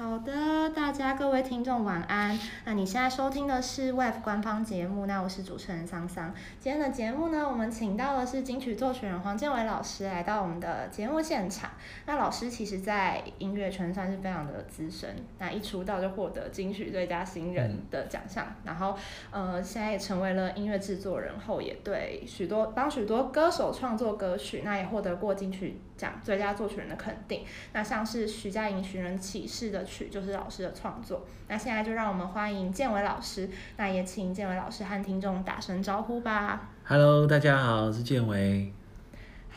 好的，大家各位听众晚安。那你现在收听的是 WAV 官方节目，那我是主持人桑桑。今天的节目呢，我们请到的是金曲作曲人黄建伟老师来到我们的节目现场。那老师其实在音乐圈算是非常的资深，那一出道就获得金曲最佳新人的奖项，然后呃现在也成为了音乐制作人后，也对许多帮许多歌手创作歌曲，那也获得过金曲奖最佳作曲人的肯定。那像是徐佳莹《寻人启事》的。曲就是老师的创作，那现在就让我们欢迎建伟老师，那也请建伟老师和听众打声招呼吧。Hello，大家好，我是建伟。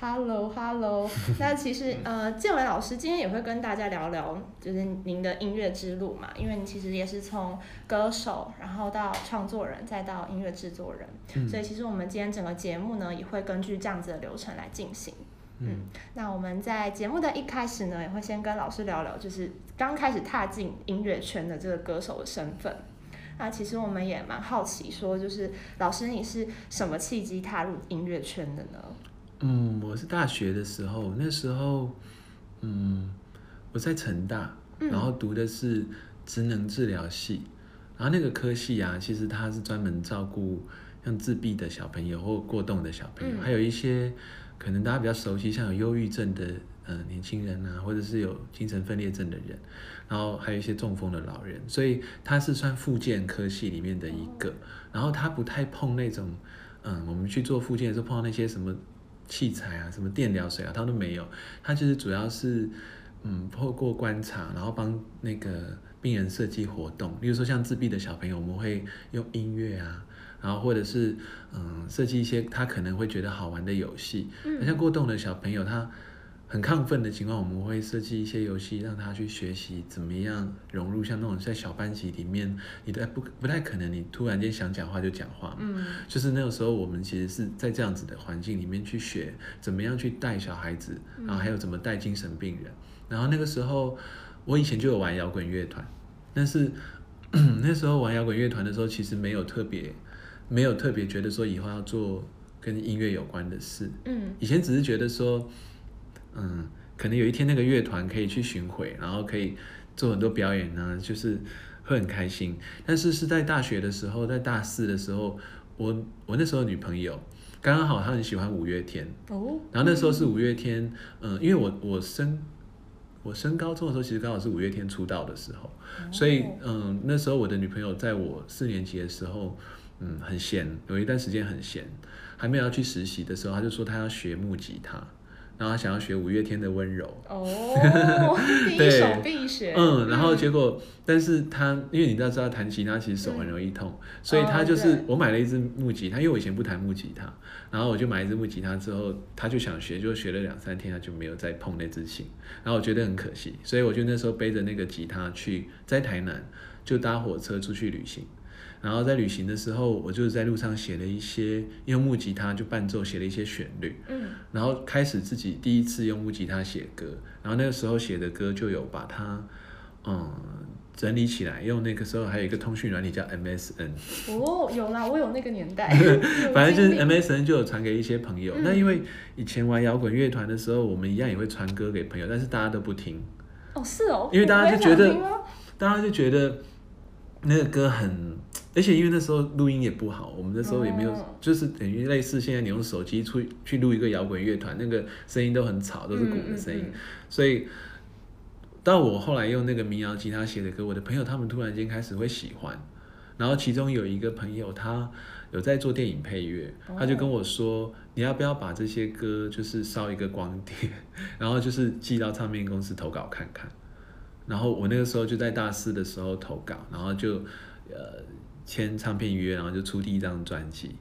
Hello，Hello，那其实呃，建伟老师今天也会跟大家聊聊，就是您的音乐之路嘛，因为你其实也是从歌手，然后到创作人，再到音乐制作人，嗯、所以其实我们今天整个节目呢，也会根据这样子的流程来进行。嗯，那我们在节目的一开始呢，也会先跟老师聊聊，就是刚开始踏进音乐圈的这个歌手的身份。那其实我们也蛮好奇，说就是老师你是什么契机踏入音乐圈的呢？嗯，我是大学的时候，那时候，嗯，我在成大，然后读的是职能治疗系，然后那个科系啊，其实它是专门照顾像自闭的小朋友或过动的小朋友，嗯、还有一些。可能大家比较熟悉，像有忧郁症的呃年轻人啊，或者是有精神分裂症的人，然后还有一些中风的老人，所以他是算复健科系里面的一个。然后他不太碰那种，嗯，我们去做复健的时候碰到那些什么器材啊，什么电疗水啊，他都没有。他就是主要是嗯透过观察，然后帮那个病人设计活动。例如说像自闭的小朋友，我们会用音乐啊。然后或者是嗯设计一些他可能会觉得好玩的游戏，嗯，像过动的小朋友，他很亢奋的情况，我们会设计一些游戏让他去学习怎么样融入，像那种在小班级里面，你的不不太可能，你突然间想讲话就讲话，嗯，就是那个时候我们其实是在这样子的环境里面去学怎么样去带小孩子，然后还有怎么带精神病人，然后那个时候我以前就有玩摇滚乐团，但是 那时候玩摇滚乐团的时候，其实没有特别。没有特别觉得说以后要做跟音乐有关的事，嗯，以前只是觉得说，嗯，可能有一天那个乐团可以去巡回，然后可以做很多表演呢，就是会很开心。但是是在大学的时候，在大四的时候，我我那时候女朋友刚刚好她很喜欢五月天，哦，然后那时候是五月天，嗯，因为我我升我升高中的时候，其实刚好是五月天出道的时候，所以嗯，那时候我的女朋友在我四年级的时候。嗯，很闲，有一段时间很闲，还没有要去实习的时候，他就说他要学木吉他，然后他想要学五月天的温柔。哦，第一首必学。嗯，然后结果，嗯、但是他因为你知道，知道弹吉他其实手很容易痛，嗯、所以他就是、哦、我买了一支木吉他，因为我以前不弹木吉他，然后我就买一支木吉他之后，他就想学，就学了两三天，他就没有再碰那支琴，然后我觉得很可惜，所以我就那时候背着那个吉他去在台南，就搭火车出去旅行。然后在旅行的时候，我就是在路上写了一些用木吉他就伴奏写了一些旋律，嗯，然后开始自己第一次用木吉他写歌，然后那个时候写的歌就有把它，嗯，整理起来，用那个时候还有一个通讯软体叫 MSN，哦，有啦，我有那个年代，反正就是 MSN 就有传给一些朋友。嗯、那因为以前玩摇滚乐团的时候，我们一样也会传歌给朋友，但是大家都不听，哦，是哦，因为大家就觉得，大家就觉得那个歌很。而且因为那时候录音也不好，我们那时候也没有，哦、就是等于类似现在你用手机出去录一个摇滚乐团，那个声音都很吵，都是鼓的声音。嗯嗯嗯、所以到我后来用那个民谣吉他写的歌，我的朋友他们突然间开始会喜欢。然后其中有一个朋友，他有在做电影配乐，他就跟我说：“哦、你要不要把这些歌就是烧一个光碟，然后就是寄到唱片公司投稿看看？”然后我那个时候就在大四的时候投稿，然后就呃。签唱片约，然后就出第一张专辑，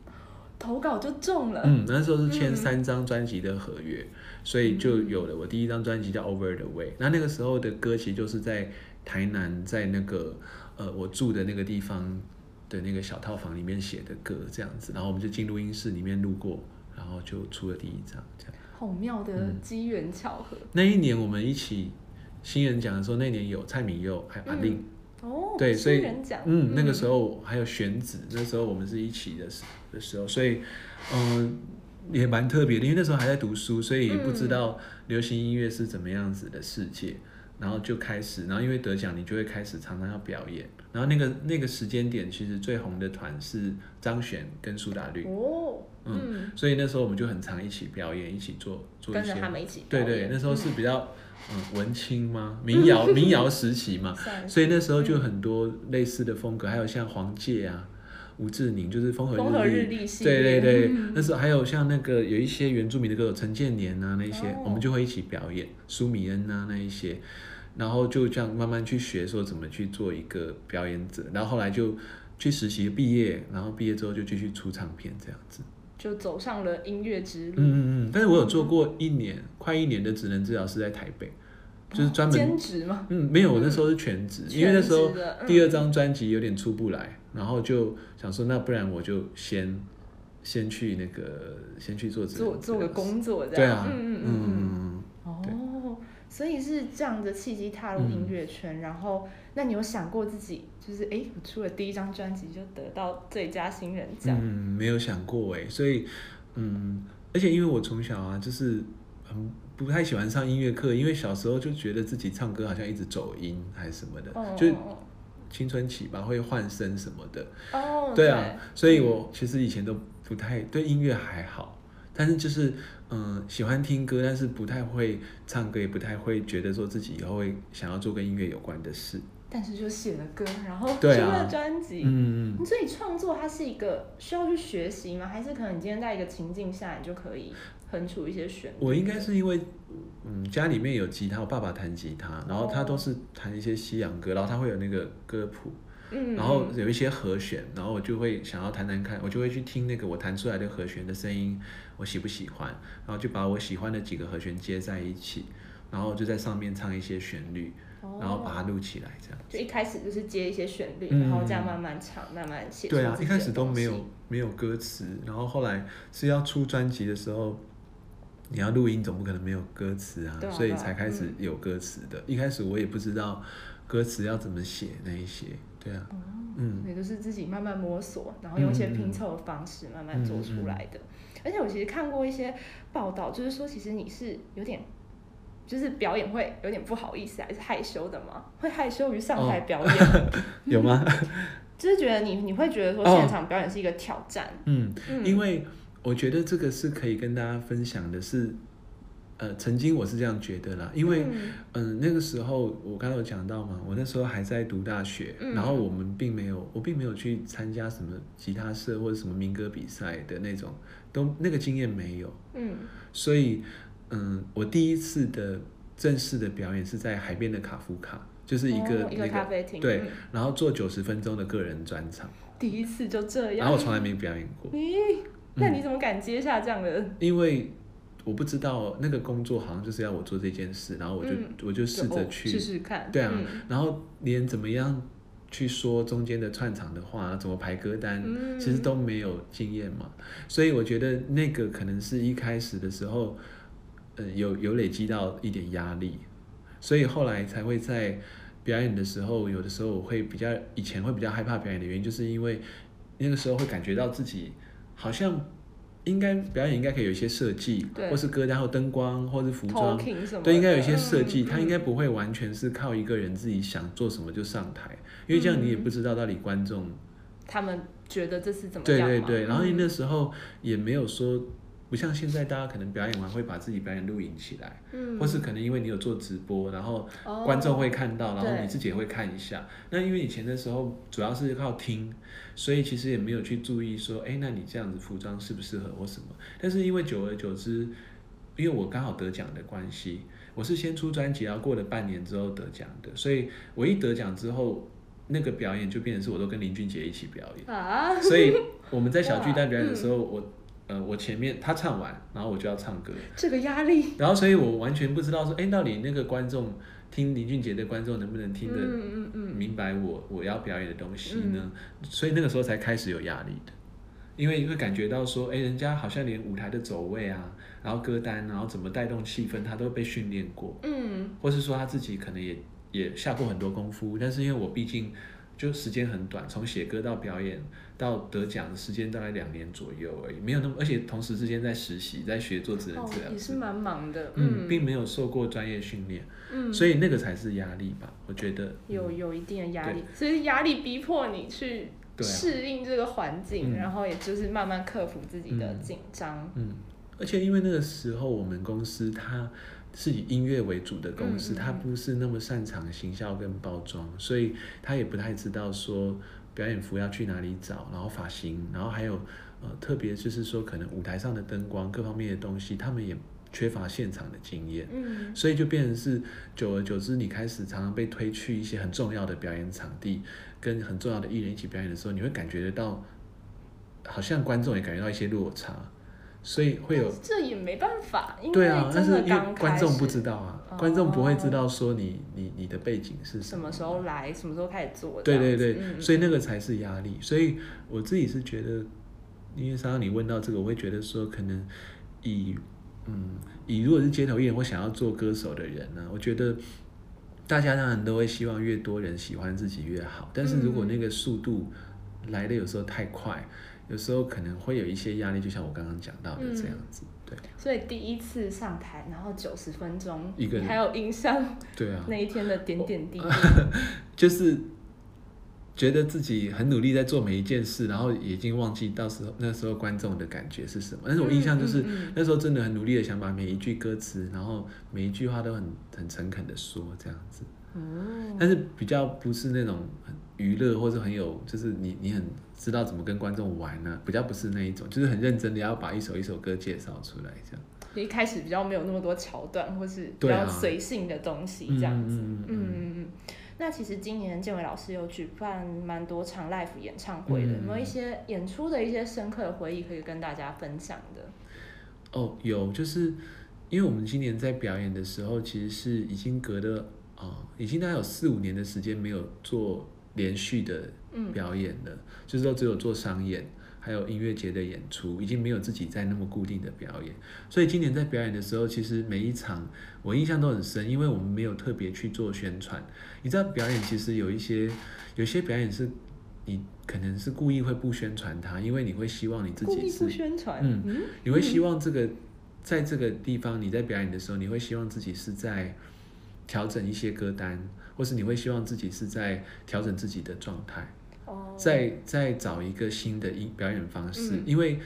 投稿就中了。嗯，那时候是签三张专辑的合约，嗯、所以就有了我第一张专辑叫《Over the Way》。那那个时候的歌其实就是在台南，在那个呃我住的那个地方的那个小套房里面写的歌这样子。然后我们就进录音室里面录过，然后就出了第一张。这样，好妙的机缘巧合、嗯。那一年我们一起新人奖的时候，那年有蔡敏佑还有阿哦，对，所以嗯，那个时候还有选址，嗯、那时候我们是一起的时的时候，所以嗯、呃，也蛮特别的，因为那时候还在读书，所以不知道流行音乐是怎么样子的世界。然后就开始，然后因为得奖，你就会开始常常要表演。然后那个那个时间点，其实最红的团是张悬跟苏打绿。哦，嗯，嗯，所以那时候我们就很常一起表演，一起做做一些。跟着他们一起对对，那时候是比较嗯文青吗？民谣民谣时期嘛，所以那时候就很多类似的风格，还有像黄玠啊。吴志宁就是风和日丽，风和日丽对对对，嗯、那时候还有像那个有一些原住民的歌手陈建年啊，那些、哦、我们就会一起表演，苏米恩啊那一些，然后就这样慢慢去学说怎么去做一个表演者，然后后来就去实习毕业，然后毕业之后就继续出唱片这样子，就走上了音乐之路。嗯嗯嗯，但是我有做过一年、嗯、快一年的职能治疗师在台北。就是专门兼职吗？嗯，没有，我那时候是全职，因为那时候第二张专辑有点出不来，然后就想说，那不然我就先先去那个先去做做做个工作，这样。对啊，嗯嗯嗯嗯。哦，所以是这样的契机踏入音乐圈，然后那你有想过自己就是哎，我出了第一张专辑就得到最佳新人奖？嗯，没有想过哎，所以嗯，而且因为我从小啊就是很。不太喜欢上音乐课，因为小时候就觉得自己唱歌好像一直走音还是什么的，oh. 就青春期吧，会换声什么的。哦，oh, 对啊，对所以我其实以前都不太对音乐还好，但是就是嗯喜欢听歌，但是不太会唱歌，也不太会觉得说自己以后会想要做跟音乐有关的事。但是就写了歌，然后出了专辑。嗯嗯。所以创作它是一个需要去学习吗？还是可能你今天在一个情境下，你就可以？哼出一些旋律。我应该是因为，嗯，家里面有吉他，我爸爸弹吉他，然后他都是弹一些西洋歌，然后他会有那个歌谱，嗯，然后有一些和弦，然后我就会想要弹弹看，我就会去听那个我弹出来的和弦的声音，我喜不喜欢，然后就把我喜欢的几个和弦接在一起，然后就在上面唱一些旋律，然后把它录起来，这样。就一开始就是接一些旋律，然后这样慢慢唱，慢慢写。对啊，一开始都没有没有歌词，然后后来是要出专辑的时候。你要录音，总不可能没有歌词啊，所以才开始有歌词的。嗯、一开始我也不知道歌词要怎么写那一些，对啊，嗯，也都是自己慢慢摸索，然后用一些拼凑的方式慢慢做出来的。而且我其实看过一些报道，就是说其实你是有点，就是表演会有点不好意思还是害羞的吗？会害羞于上台表演？哦、有吗？就是觉得你你会觉得说现场表演是一个挑战？嗯，嗯因为。我觉得这个是可以跟大家分享的是，是呃，曾经我是这样觉得啦，因为嗯、呃，那个时候我刚刚有讲到嘛，我那时候还在读大学，嗯、然后我们并没有，我并没有去参加什么吉他社或者什么民歌比赛的那种，都那个经验没有，嗯，所以嗯、呃，我第一次的正式的表演是在海边的卡夫卡，就是一个、哦、一个咖啡厅，对，然后做九十分钟的个人专场，第一次就这样，然后我从来没表演过。咦那你怎么敢接下这样的？因为我不知道那个工作好像就是要我做这件事，然后我就、嗯、我就试着去试试看。对啊，嗯、然后连怎么样去说中间的串场的话，怎么排歌单，嗯、其实都没有经验嘛。所以我觉得那个可能是一开始的时候，呃，有有累积到一点压力，所以后来才会在表演的时候，有的时候我会比较以前会比较害怕表演的原因，就是因为那个时候会感觉到自己。好像应该表演应该可以有一些设计，对或是歌单或灯光，或是服装，对，应该有一些设计。他、嗯、应该不会完全是靠一个人自己想做什么就上台，嗯、因为这样你也不知道到底观众他们觉得这是怎么样。对对对，然后你那时候也没有说。不像现在，大家可能表演完会把自己表演录影起来，嗯，或是可能因为你有做直播，然后观众会看到，哦、然后你自己也会看一下。那因为以前的时候主要是靠听，所以其实也没有去注意说，哎，那你这样子服装适不适合或什么？但是因为久而久之，因为我刚好得奖的关系，我是先出专辑，然后过了半年之后得奖的，所以我一得奖之后，那个表演就变成是我都跟林俊杰一起表演啊，所以我们在小 巨蛋表演的时候，嗯、我。呃，我前面他唱完，然后我就要唱歌，这个压力。然后，所以我完全不知道说，哎，到底那个观众听林俊杰的观众能不能听得明白我我要表演的东西呢？嗯、所以那个时候才开始有压力的，因为会感觉到说，哎，人家好像连舞台的走位啊，然后歌单，然后怎么带动气氛，他都被训练过，嗯，或是说他自己可能也也下过很多功夫，但是因为我毕竟就时间很短，从写歌到表演到得奖的时间大概两年左右而已，没有那么，而且同时之间在实习，在学做职能治疗、哦，也是蛮忙的，嗯，并没有受过专业训练，嗯，所以那个才是压力吧，我觉得、嗯、有有一定的压力，所以压力逼迫你去适应这个环境、啊，然后也就是慢慢克服自己的紧张，嗯，嗯，而且因为那个时候我们公司它。是以音乐为主的公司，他不是那么擅长行销跟包装，所以他也不太知道说表演服要去哪里找，然后发型，然后还有呃特别就是说可能舞台上的灯光各方面的东西，他们也缺乏现场的经验，嗯，所以就变成是久而久之，你开始常常被推去一些很重要的表演场地，跟很重要的艺人一起表演的时候，你会感觉得到，好像观众也感觉到一些落差。所以会有，这也没办法，因为对啊，但是因为观众不知道啊，哦、观众不会知道说你你你的背景是什么，时候来，什么时候开始做，对对对、嗯，所以那个才是压力。所以我自己是觉得，因为刚刚你问到这个，我会觉得说，可能以嗯以如果是街头艺人或想要做歌手的人呢，我觉得大家当然都会希望越多人喜欢自己越好，但是如果那个速度来的有时候太快。有时候可能会有一些压力，就像我刚刚讲到的这样子，嗯、对。所以第一次上台，然后九十分钟，一个人还有印象，对啊，那一天的点点滴滴，就是觉得自己很努力在做每一件事，然后已经忘记到时候那时候观众的感觉是什么。但是我印象就是、嗯嗯嗯、那时候真的很努力的想把每一句歌词，然后每一句话都很很诚恳的说这样子。嗯，但是比较不是那种很娱乐或者很有，就是你你很知道怎么跟观众玩呢、啊？比较不是那一种，就是很认真的要把一首一首歌介绍出来这样。一开始比较没有那么多桥段，或是比较随性的东西这样子。嗯嗯，嗯，嗯那其实今年建伟老师有举办蛮多场 live 演唱会的，有没有一些演出的一些深刻的回忆可以跟大家分享的？哦，有，就是因为我们今年在表演的时候，其实是已经隔了。哦，已经大概有四五年的时间没有做连续的表演了，嗯、就是说只有做商演，还有音乐节的演出，已经没有自己在那么固定的表演。所以今年在表演的时候，其实每一场我印象都很深，因为我们没有特别去做宣传。你知道表演其实有一些，有些表演是你可能是故意会不宣传它，因为你会希望你自己是不宣传，嗯，你会希望这个在这个地方你在表演的时候，你会希望自己是在。调整一些歌单，或是你会希望自己是在调整自己的状态，哦，再再找一个新的音表演方式，嗯，因为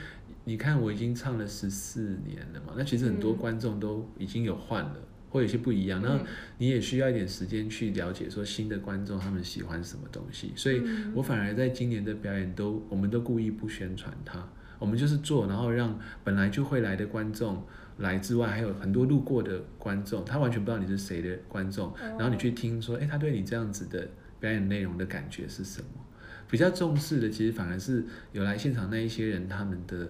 你看我已经唱了十四年了嘛，那其实很多观众都已经有换了，或有些不一样，那你也需要一点时间去了解说新的观众他们喜欢什么东西，所以我反而在今年的表演都，我们都故意不宣传它，我们就是做，然后让本来就会来的观众。来之外，还有很多路过的观众，他完全不知道你是谁的观众，然后你去听说，哎，他对你这样子的表演内容的感觉是什么？比较重视的，其实反而是有来现场那一些人他们的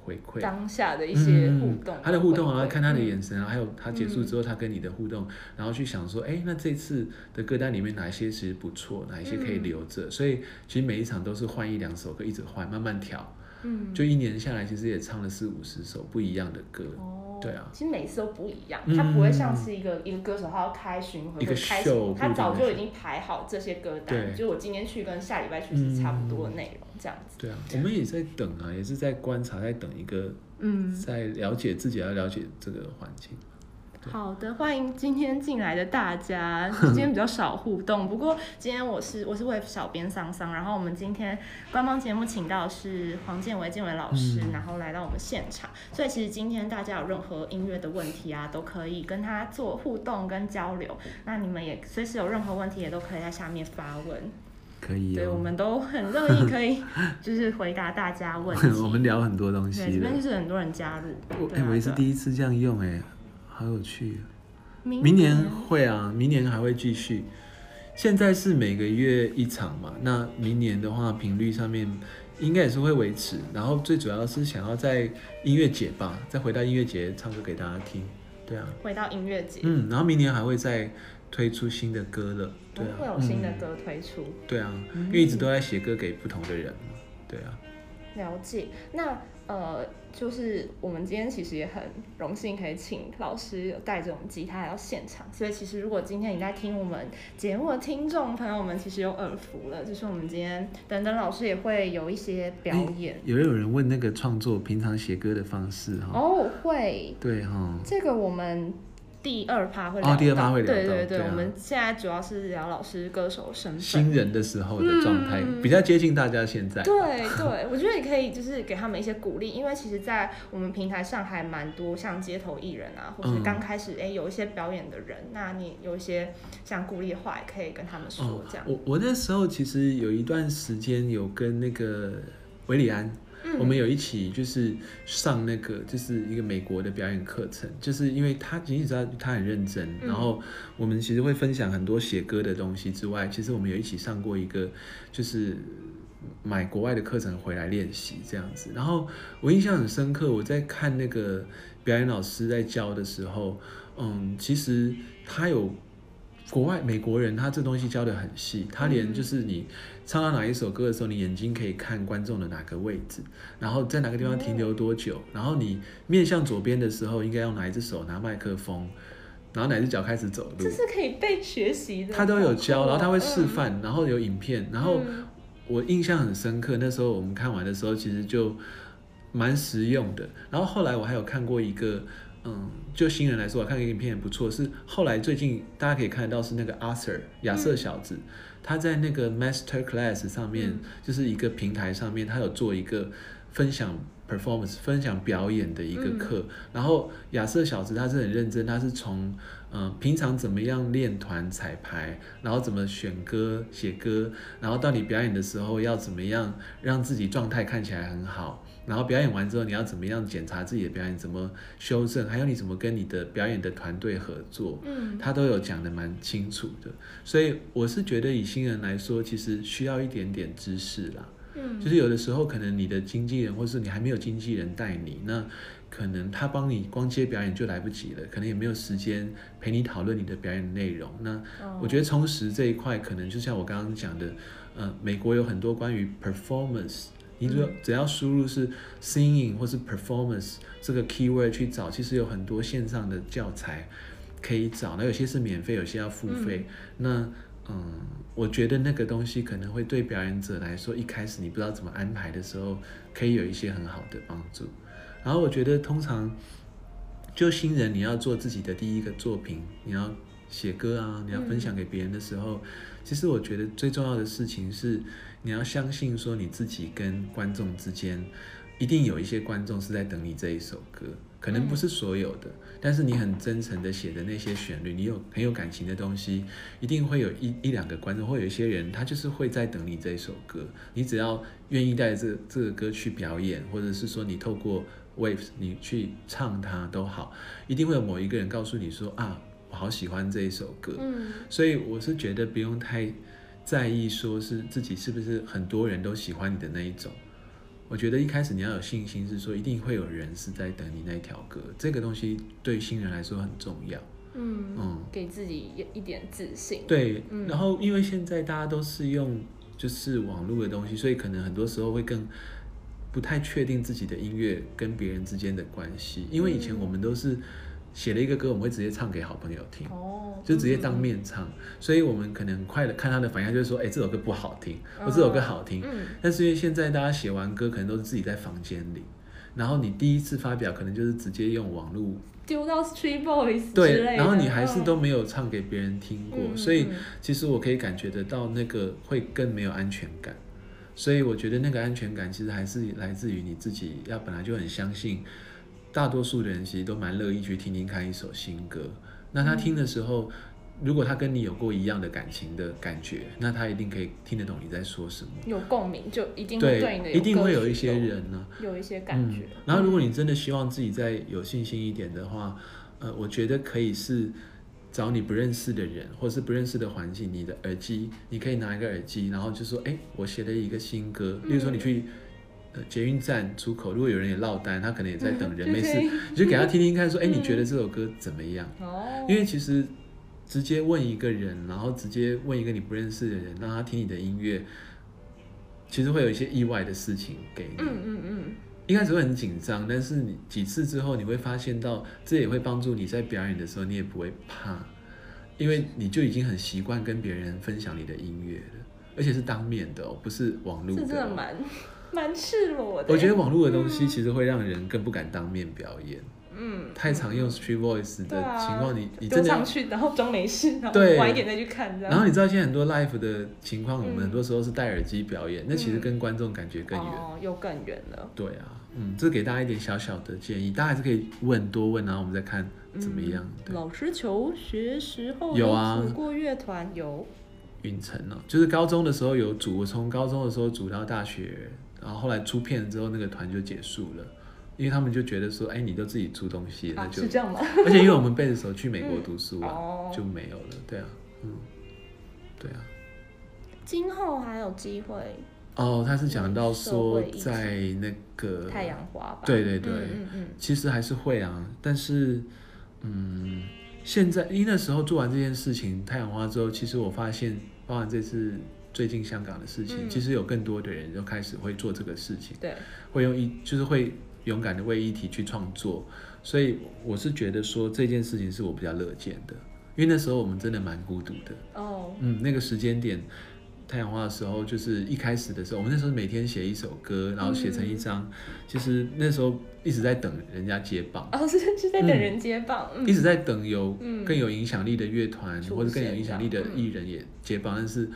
回馈，当下的一些互动，嗯、他的互动啊，看他的眼神啊，还有他结束之后他跟你的互动，然后去想说，哎，那这次的歌单里面哪一些其实不错，哪一些可以留着？所以其实每一场都是换一两首歌，一直换，慢慢调。嗯，就一年下来，其实也唱了四五十首不一样的歌。哦，对啊，其实每次都不一样，他不会像是一个、嗯、一个歌手，他要开巡回，一个开秀，他早就已经排好这些歌单，就我今天去跟下礼拜去是差不多的内容，这样子。对啊，我们也在等啊，也是在观察，在等一个，嗯，在了解自己，要了解这个环境。好的，欢迎今天进来的大家。今天比较少互动，不过今天我是我是 Wave 小编桑桑，然后我们今天官方节目请到是黄建纬建纬老师，嗯，然后来到我们现场。所以其实今天大家有任何音乐的问题啊，都可以跟他做互动跟交流。那你们也随时有任何问题，也都可以在下面发问。可以，哦，对，我们都很乐意可以 就是回答大家问题。我们聊很多东西，对，这边就是很多人加入。我哎，我也是第一次这样用哎。好有趣，明年，明年会啊，明年还会继续。现在是每个月一场嘛，那明年的话频率上面应该也是会维持。然后最主要是想要在音乐节吧，再回到音乐节唱歌给大家听。对啊，回到音乐节。嗯，然后明年还会再推出新的歌了。对啊，会有新的歌推出。嗯、对啊，因为一直都在写歌给不同的人嘛。对啊。了解。那呃，就是我们今天其实也很荣幸可以请老师有带着我们吉他来到现场，所以其实如果今天你在听我们节目的听众朋友们，其实有耳福了，就是我们今天等等老师也会有一些表演。有有人问那个创作平常写歌的方式哈？哦，会。对哈。这个我们。第二趴会聊到，哦、第二趴会聊到，对对对，我们现在主要是聊老师歌手身份，新人的时候的状态，嗯、比较接近大家现在。对对，我觉得你可以就是给他们一些鼓励，因为其实，在我们平台上还蛮多像街头艺人啊，或是刚开始哎、嗯、有一些表演的人，那你有一些想鼓励的话，也可以跟他们说这样。哦、我我那时候其实有一段时间有跟那个韦礼安。我们有一起就是上那个就是一个美国的表演课程，就是因为他其实知道他很认真，然后我们其实会分享很多写歌的东西之外，其实我们有一起上过一个就是买国外的课程回来练习这样子。然后我印象很深刻，我在看那个表演老师在教的时候，嗯，其实他有。国外美国人他这东西教的很细，他连就是你唱到哪一首歌的时候，你眼睛可以看观众的哪个位置，然后在哪个地方停留多久，然后你面向左边的时候应该用哪一只手拿麦克风，然后哪只脚开始走路，这是可以被学习的。他都有教，然后他会示范，然后有影片，然后我印象很深刻，那时候我们看完的时候其实就蛮实用的。然后后来我还有看过一个。嗯，就新人来说，我看个影片也不错。是后来最近大家可以看得到，是那个 Arthur 亚瑟小子，嗯、他在那个 Master Class 上面，嗯、就是一个平台上面，他有做一个分享 performance 分享表演的一个课。嗯、然后亚瑟小子他是很认真，他是从嗯平常怎么样练团彩排，然后怎么选歌写歌，然后到你表演的时候要怎么样让自己状态看起来很好。然后表演完之后，你要怎么样检查自己的表演，怎么修正，还有你怎么跟你的表演的团队合作，嗯，他都有讲的蛮清楚的。所以我是觉得以新人来说，其实需要一点点知识啦，嗯，就是有的时候可能你的经纪人或是你还没有经纪人带你，那可能他帮你光接表演就来不及了，可能也没有时间陪你讨论你的表演内容。那我觉得充实这一块，可能就像我刚刚讲的，呃，美国有很多关于 performance。你只只要输入是 singing 或是 performance 这个 keyword 去找，其实有很多线上的教材可以找。那有些是免费，有些要付费。嗯那嗯，我觉得那个东西可能会对表演者来说，一开始你不知道怎么安排的时候，可以有一些很好的帮助。然后我觉得通常就新人你要做自己的第一个作品，你要写歌啊，你要分享给别人的时候，嗯、其实我觉得最重要的事情是。你要相信，说你自己跟观众之间，一定有一些观众是在等你这一首歌，可能不是所有的，但是你很真诚的写的那些旋律，你有很有感情的东西，一定会有一一两个观众，或有一些人，他就是会在等你这一首歌。你只要愿意带这这个歌去表演，或者是说你透过 Waves 你去唱它都好，一定会有某一个人告诉你说啊，我好喜欢这一首歌。嗯，所以我是觉得不用太。在意说是自己是不是很多人都喜欢你的那一种，我觉得一开始你要有信心，是说一定会有人是在等你那条歌，这个东西对新人来说很重要。嗯嗯，给自己一点自信。对，嗯、然后因为现在大家都是用就是网络的东西，所以可能很多时候会更不太确定自己的音乐跟别人之间的关系，因为以前我们都是。写了一个歌，我们会直接唱给好朋友听，哦、就直接当面唱，嗯、所以我们可能很快的看他的反应，就是说，哎、欸，这首歌不好听，或、哦、这首歌好听。嗯、但是因为现在大家写完歌，可能都是自己在房间里，然后你第一次发表，可能就是直接用网络丢到 Street Boys 对，然后你还是都没有唱给别人听过，哦、所以其实我可以感觉得到那个会更没有安全感，所以我觉得那个安全感其实还是来自于你自己，要本来就很相信。大多数的人其实都蛮乐意去听听看一首新歌。那他听的时候，如果他跟你有过一样的感情的感觉，那他一定可以听得懂你在说什么。有共鸣，就一定会对你的一定会有一些人呢、啊，有一些感觉、嗯。然后，如果你真的希望自己再有信心一点的话，呃，我觉得可以是找你不认识的人，或是不认识的环境，你的耳机，你可以拿一个耳机，然后就说：“哎，我写了一个新歌。”例如说，你去。捷运站出口，如果有人也落单，他可能也在等人，没事，你就给他听听看，说，哎，你觉得这首歌怎么样？因为其实直接问一个人，然后直接问一个你不认识的人，让他听你的音乐，其实会有一些意外的事情给你。嗯嗯嗯。一开始会很紧张，但是你几次之后，你会发现到这也会帮助你在表演的时候，你也不会怕，因为你就已经很习惯跟别人分享你的音乐了，而且是当面的哦，不是网络的。是真的蛮蛮赤裸的。我觉得网络的东西其实会让人更不敢当面表演。嗯，太常用 street voice 的情况，你你真的上去，然后装没事，然后晚一点再去看，然后你知道现在很多 live 的情况，我们很多时候是戴耳机表演，那其实跟观众感觉更远，哦，又更远了。对啊，嗯，这给大家一点小小的建议，大家还是可以问多问，然后我们再看怎么样。老师求学时候有啊，组过乐团有。允成哦，就是高中的时候有组，我从高中的时候组到大学，然后后来出片之后，那个团就结束了。因为他们就觉得说，哎，你都自己出东西，那就、啊、是这样吗？而且因为我们贝斯手去美国读书啊，嗯哦、就没有了。对啊，嗯，对啊。今后还有机会？哦，他是讲到说在那个太阳花吧？对对对，嗯嗯嗯、其实还是会啊。但是，嗯，现在因为那时候做完这件事情，太阳花之后，其实我发现，包含这次最近香港的事情，嗯、其实有更多的人就开始会做这个事情，对，会用一就是会。勇敢的为议题去创作，所以我是觉得说这件事情是我比较乐见的，因为那时候我们真的蛮孤独的。哦，嗯，那个时间点太阳花的时候，就是一开始的时候，我们那时候每天写一首歌，然后写成一张，嗯、其实那时候一直在等人家接棒。哦，是是在等人接棒，嗯、一直在等有更有影响力的乐团、嗯、或者更有影响力的艺人也接棒，但是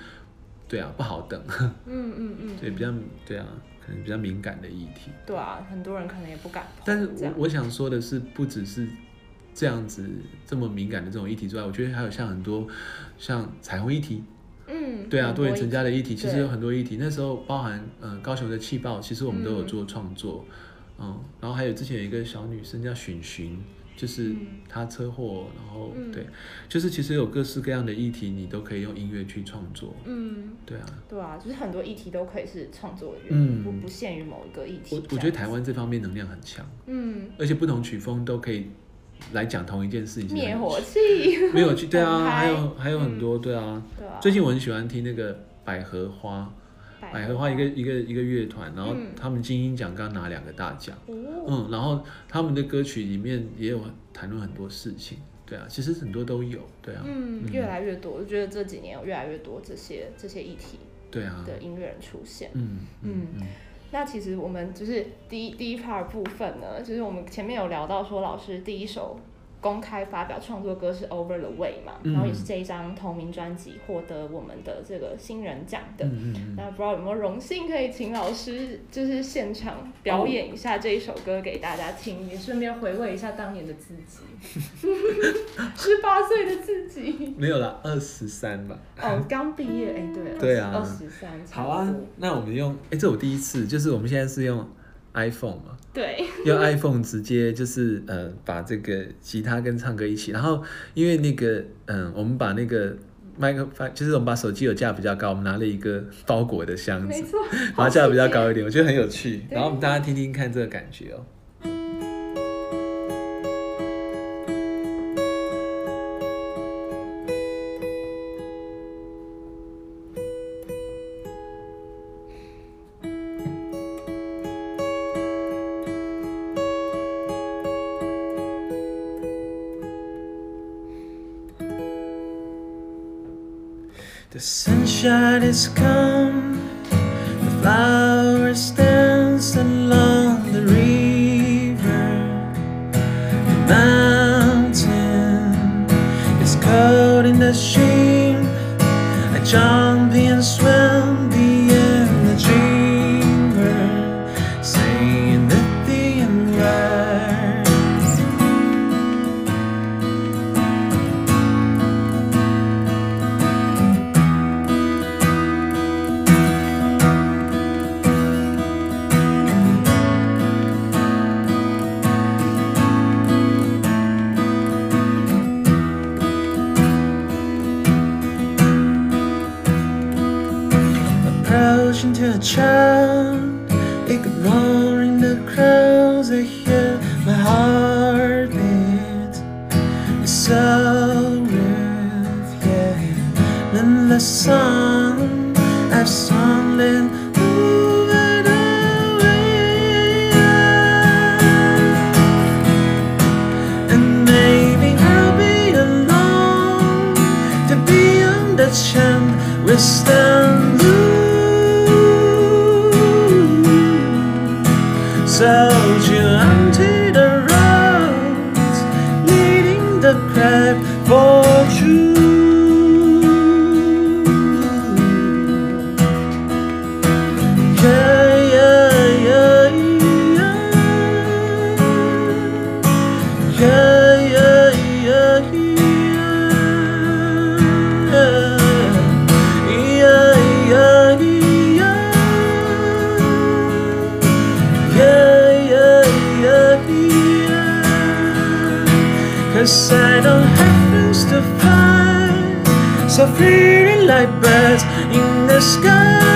对啊，不好等。嗯 嗯嗯，嗯对，比较对啊。可能比较敏感的议题，对啊，很多人可能也不敢。但是我我想说的是，不只是这样子这么敏感的这种议题之外，我觉得还有像很多像彩虹议题，嗯，对啊，多元成家的议题，其实有很多议题。那时候包含呃高雄的气爆，其实我们都有做创作，嗯，嗯，然后还有之前有一个小女生叫寻寻。就是他车祸，然后、嗯、对，就是其实有各式各样的议题，你都可以用音乐去创作。嗯，对啊，对啊，就是很多议题都可以是创作嗯，不不限于某一个议题。我我觉得台湾这方面能量很强，嗯，而且不同曲风都可以来讲同一件事情。灭火器没有去，对啊，还有还有很多，对啊，对啊。最近我很喜欢听那个百合花。百合花一个一个一个乐团，然后他们金音奖刚拿两个大奖，嗯，嗯，然后他们的歌曲里面也有谈论很多事情，对啊，其实很多都有，对啊，嗯，越来越多，我觉得这几年有越来越多这些这些议题，对啊的音乐人出现，嗯嗯，嗯，那其实我们就是第一第一 part 部分呢，就是我们前面有聊到说老师第一首。公开发表创作歌是 Over the Way 嘛，嗯、然后也是这一张同名专辑获得我们的这个新人奖的。那不知道有没有荣幸可以请老师就是现场表演一下这一首歌给大家听，哦、也顺便回味一下当年的自己，十八岁的自己。没有啦，二十三吧。哦，刚毕业，哎，对。对啊。二十三。好啊，那我们用，哎，这我第一次，就是我们现在是用。iPhone 嘛，对，用 iPhone 直接就是呃把这个吉他跟唱歌一起，然后因为那个嗯、呃，我们把那个麦克风，就是我们把手机有架比较高，我们拿了一个包裹的箱子，没错，把它架得比较高一点，我觉得很有趣，然后我们大家听听看这个感觉哦。The sunshine has come, the flowers suicidal happens to find So fleeting like birds in the sky.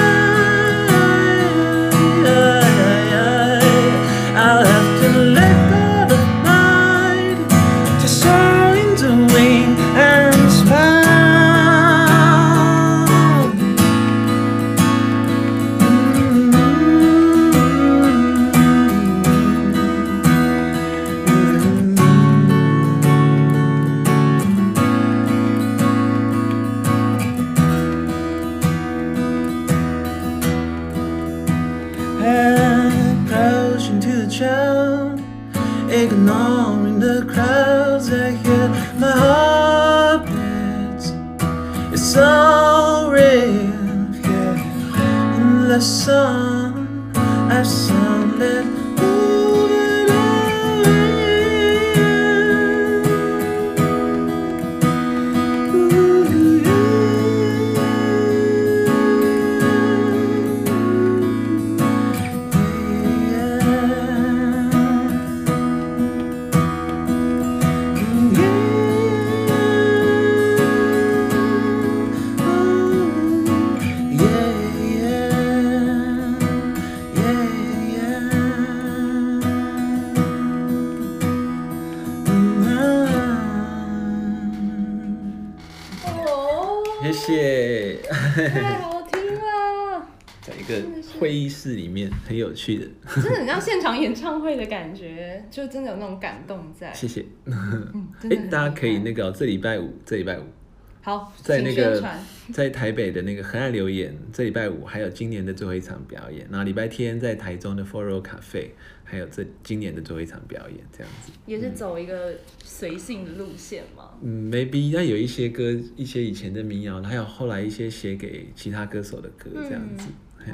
会的感觉，就真的有那种感动在。谢谢。嗯，哎大家可以那个哦这礼拜五，这礼拜五好在那个在台北的那个河岸留言，这礼拜五还有今年的最后一场表演，然后礼拜天在台中的 Foro Cafe，还有这今年的最后一场表演，这样子。也是走一个随性的路线嘛。嗯，maybe 那有一些歌，一些以前的民谣，还有后来一些写给其他歌手的歌，这样子。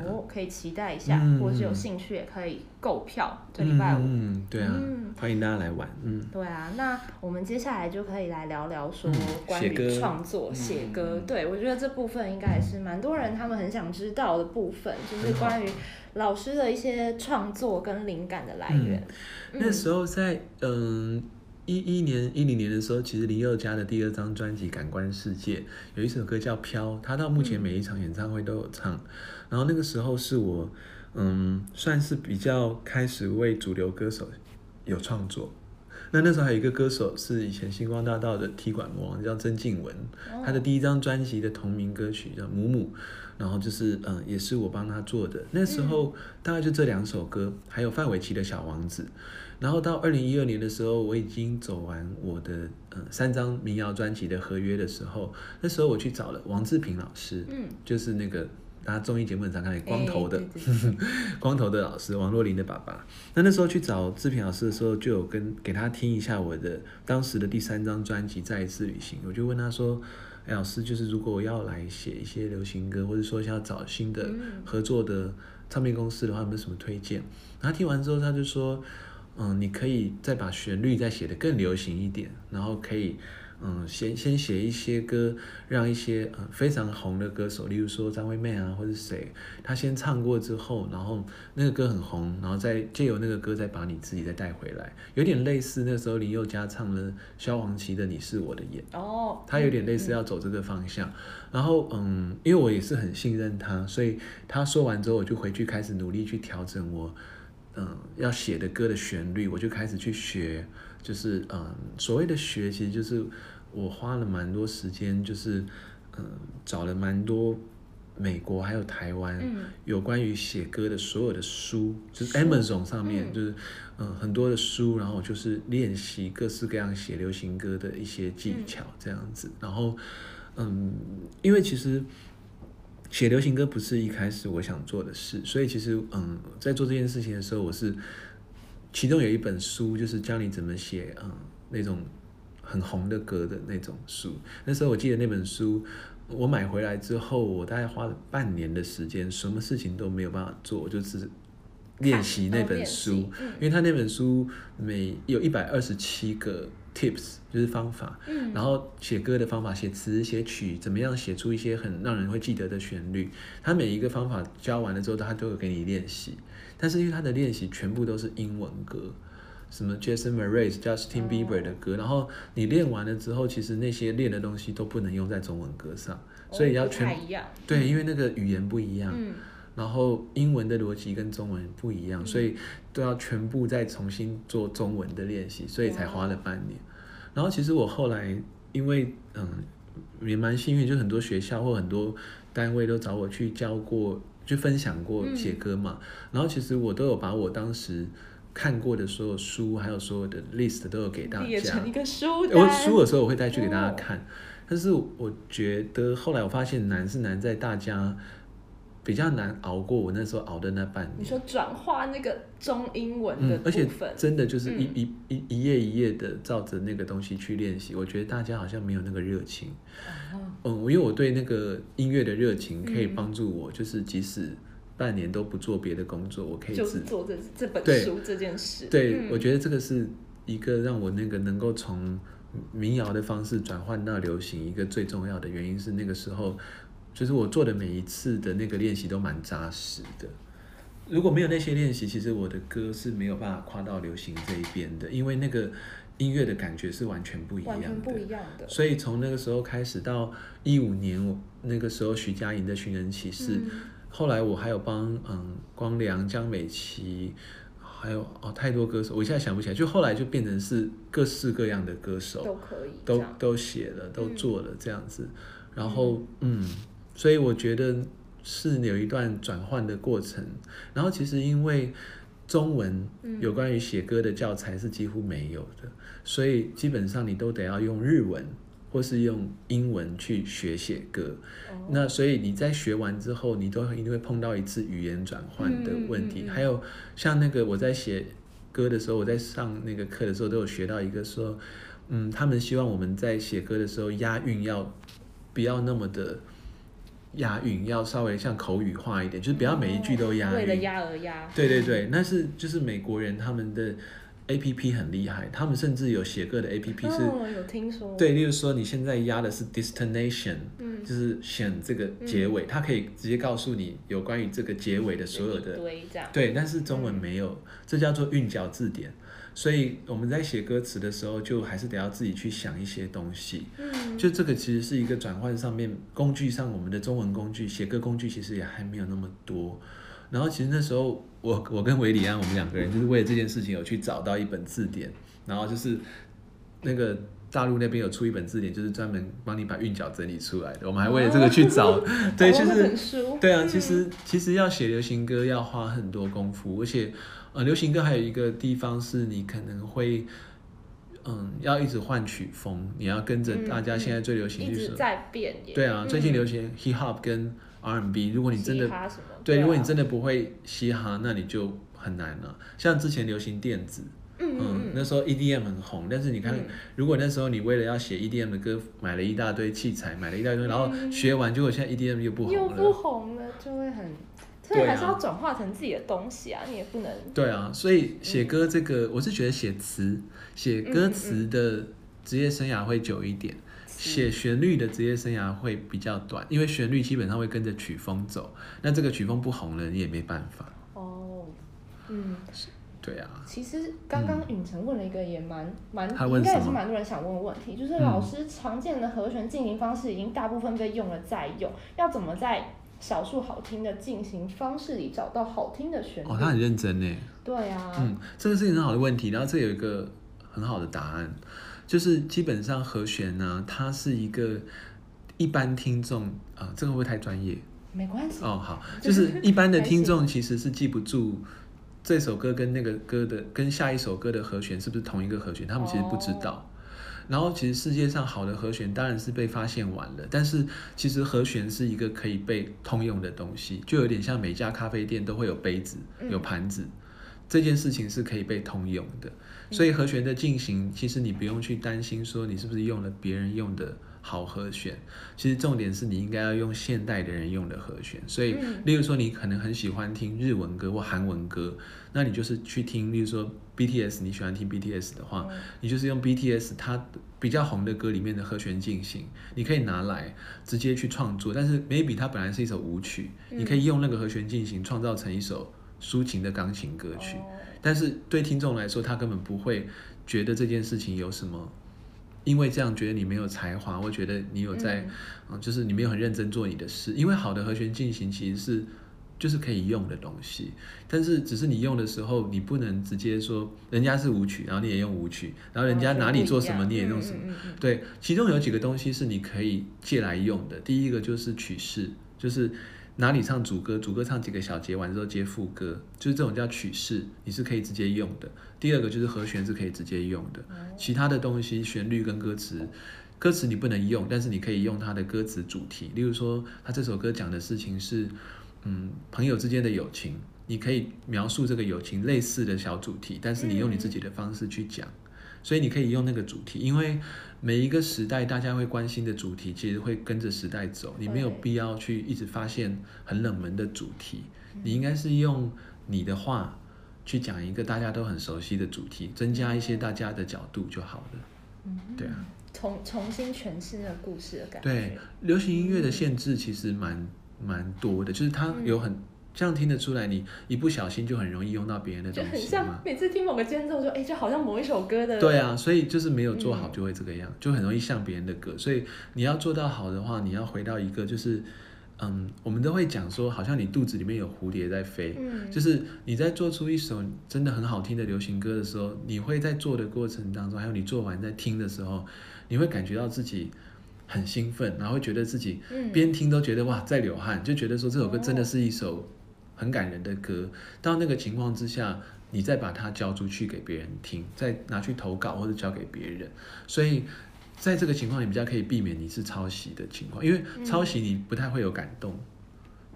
哦，可以期待一下，嗯或者是有兴趣也可以购票，这礼拜五。嗯，嗯对啊，嗯欢迎大家来玩。嗯，对啊，那我们接下来就可以来聊聊说嗯关于创作、嗯写歌。对，我觉得这部分应该也是蛮多人他们很想知道的部分，就是关于老师的一些创作跟灵感的来源。嗯那时候在嗯一一年一零年的时候，其实林宥嘉的第二张专辑《感官世界》有一首歌叫《飘》，他到目前每一场演唱会都有唱。然后那个时候是我嗯算是比较开始为主流歌手有创作。那那时候还有一个歌手是以前星光大道的踢馆魔王，叫曾静文，他的第一张专辑的同名歌曲叫《母母》，然后就是嗯也是我帮他做的。那时候大概就这两首歌，还有范玮琪的小王子。然后到二零一二年的时候，我已经走完我的嗯三张民谣专辑的合约的时候，那时候我去找了王志平老师，嗯，就是那个大家综艺节目很常看的光头的，哎对对 对光头的老师王若琳的爸爸。那那时候去找志平老师的时候，就有跟给他听一下我的当时的第三张专辑《再一次旅行》，我就问他说：“哎，老师，就是如果我要来写一些流行歌，或者说要找新的合作的唱片公司的话，有没有什么推荐？”然后听完之后，他就说。嗯，你可以再把旋律再写得更流行一点，然后可以，嗯，先先写一些歌，让一些嗯非常红的歌手，例如说张惠妹啊，或者谁，他先唱过之后，然后那个歌很红，然后再借由那个歌再把你自己再带回来，有点类似那时候林宥嘉唱了萧煌奇的《你是我的眼》，哦，他有点类似要走这个方向，然后嗯，因为我也是很信任他，所以他说完之后，我就回去开始努力去调整我。嗯，要写的歌的旋律，我就开始去学，就是嗯，所谓的学，其实就是我花了蛮多时间，就是嗯，找了蛮多美国还有台湾有关于写歌的所有的书，就是 Amazon 上面就是嗯很多的书，然后就是练习各式各样写流行歌的一些技巧这样子，然后嗯，因为其实写流行歌不是一开始我想做的事，所以其实嗯，在做这件事情的时候，我是其中有一本书，就是教你怎么写嗯那种很红的歌的那种书。那时候我记得那本书，我买回来之后，我大概花了半年的时间，什么事情都没有办法做，就是。练习那本书，因为他那本书每有一百二十七个 tips，就是方法，嗯，然后写歌的方法，写词写曲，怎么样写出一些很让人会记得的旋律。他每一个方法教完了之后，他都有给你练习。但是因为他的练习全部都是英文歌，什么 Jason Mraz、Justin Bieber 的歌，然后你练完了之后，其实那些练的东西都不能用在中文歌上，所以要全对，因为那个语言不一样。嗯然后英文的逻辑跟中文不一样，嗯、所以都要全部再重新做中文的练习，所以才花了半年。然后其实我后来因为嗯也蛮幸运，就很多学校或很多单位都找我去教过，去分享过写歌嘛。嗯、然后其实我都有把我当时看过的所有书，还有所有的 list 都有给大家。列成一个书单。我书的时候我会带去给大家看，哦、但是我觉得后来我发现难是难在大家。比较难熬过我那时候熬的那半年。你说转化那个中英文的部分，嗯，而且真的就是一、嗯、一一一页一页的照着那个东西去练习，我觉得大家好像没有那个热情。嗯，嗯，因为我对那个音乐的热情可以帮助我，就是即使半年都不做别的工作，我可以只做这这本书这件事。对，对，我觉得这个是一个让我那个能够从民谣的方式转换到流行一个最重要的原因是那个时候。就是我做的每一次的那个练习都蛮扎实的。如果没有那些练习，其实我的歌是没有办法跨到流行这一边的，因为那个音乐的感觉是完全不一样的。完全不一样的。所以从那个时候开始到一五年，我那个时候徐佳莹的《寻人启事》，嗯，后来我还有帮嗯光良、江美琪，还有哦太多歌手，我现在想不起来。就后来就变成是各式各样的歌手都可以，都都写了，都做了这样子，嗯，然后嗯。所以我觉得是有一段转换的过程，然后其实因为中文有关于写歌的教材是几乎没有的，所以基本上你都得要用日文或是用英文去学写歌。那所以你在学完之后，你都一定会碰到一次语言转换的问题。还有像那个我在写歌的时候，我在上那个课的时候都有学到一个说，嗯，他们希望我们在写歌的时候押韵要不要那么的。押韵要稍微像口语化一点，就是不要每一句都押韵。为了押而押。对对对，那是就是美国人他们的 A P P 很厉害，他们甚至有写歌的 A P P 是。哦，有听说。对，例如说你现在押的是 destination，嗯，就是选这个结尾，它可以直接告诉你有关于这个结尾的所有的。对，但是中文没有，这叫做韵脚字典。所以我们在写歌词的时候，就还是得要自己去想一些东西。嗯，就这个其实是一个转换上面工具上，我们的中文工具写歌工具其实也还没有那么多。然后其实那时候我我跟韦里安我们两个人就是为了这件事情有去找到一本字典，然后就是那个大陆那边有出一本字典，就是专门帮你把韵脚整理出来的。我们还为了这个去找，哦、对，就是对啊，其实其实要写流行歌要花很多功夫，而且。呃，流行歌还有一个地方是你可能会，嗯，要一直换曲风，你要跟着大家现在最流行的、嗯嗯，一直在变。对啊，嗯、最近流行 hip hop 跟 R&B，如果你真的，对，如果你真的不会嘻哈，那你就很难了。像之前流行电子，嗯，嗯那时候 EDM 很红，但是你看，嗯、如果那时候你为了要写 EDM 的歌，买了一大堆器材，买了一大堆，然后学完，结果现在 EDM 又不红了，又不红了，就会很。所以还是要转化成自己的东西啊，你也不能。对啊，所以写歌这个，我是觉得写词、写歌词的职业生涯会久一点，写旋律的职业生涯会比较短，因为旋律基本上会跟着曲风走，那这个曲风不红了，你也没办法。哦，嗯，对啊。其实刚刚允晨问了一个也蛮蛮，应该也是蛮多人想问的问题，就是老师常见的和弦进行方式已经大部分被用了再用，要怎么在少数好听的进行方式里找到好听的旋律。哦，他很认真呢。对啊。嗯，这个是一个很好的问题，然后这有一个很好的答案，就是基本上和弦呢，它是一个一般听众啊、呃，这个会不会太专业？没关系。哦，好，就是一般的听众其实是记不住这首歌跟那个歌的跟下一首歌的和弦是不是同一个和弦，他们其实不知道。哦然后其实世界上好的和弦当然是被发现完了，但是其实和弦是一个可以被通用的东西，就有点像每家咖啡店都会有杯子、有盘子，这件事情是可以被通用的。所以和弦的进行，其实你不用去担心说你是不是用了别人用的。好和弦，其实重点是你应该要用现代的人用的和弦。所以，例如说你可能很喜欢听日文歌或韩文歌，那你就是去听，例如说 BTS，你喜欢听 BTS 的话，你就是用 BTS 它比较红的歌里面的和弦进行，你可以拿来直接去创作。但是 maybe 它本来是一首舞曲，你可以用那个和弦进行创造成一首抒情的钢琴歌曲。但是对听众来说，他根本不会觉得这件事情有什么。因为这样觉得你没有才华，我觉得你有在，嗯，就是你没有很认真做你的事。因为好的和弦进行其实是就是可以用的东西，但是只是你用的时候，你不能直接说人家是舞曲，然后你也用舞曲，然后人家哪里做什么你也用什么。对，其中有几个东西是你可以借来用的。第一个就是曲式，就是。哪里唱主歌，主歌唱几个小节，完之后接副歌，就是这种叫曲式，你是可以直接用的。第二个就是和弦是可以直接用的，其他的东西旋律跟歌词，歌词你不能用，但是你可以用它的歌词主题。例如说，他这首歌讲的事情是，嗯，朋友之间的友情，你可以描述这个友情类似的小主题，但是你用你自己的方式去讲。所以你可以用那个主题，因为每一个时代大家会关心的主题，其实会跟着时代走。你没有必要去一直发现很冷门的主题，你应该是用你的话去讲一个大家都很熟悉的主题，增加一些大家的角度就好了。嗯，对啊，重重新诠释那个故事的感觉。对，流行音乐的限制其实蛮蛮多的，就是它有很。这样听得出来，你一不小心就很容易用到别人的东西很像每次听某个间奏，就哎，就好像某一首歌的。对啊，所以就是没有做好就会这个样，嗯、就很容易像别人的歌。所以你要做到好的话，你要回到一个就是，嗯，我们都会讲说，好像你肚子里面有蝴蝶在飞。嗯。就是你在做出一首真的很好听的流行歌的时候，你会在做的过程当中，还有你做完在听的时候，你会感觉到自己很兴奋，然后会觉得自己边听都觉得哇在流汗，就觉得说这首歌真的是一首。很感人的歌，到那个情况之下，你再把它交出去给别人听，再拿去投稿或者交给别人，所以在这个情况，你比较可以避免你是抄袭的情况，因为抄袭你不太会有感动。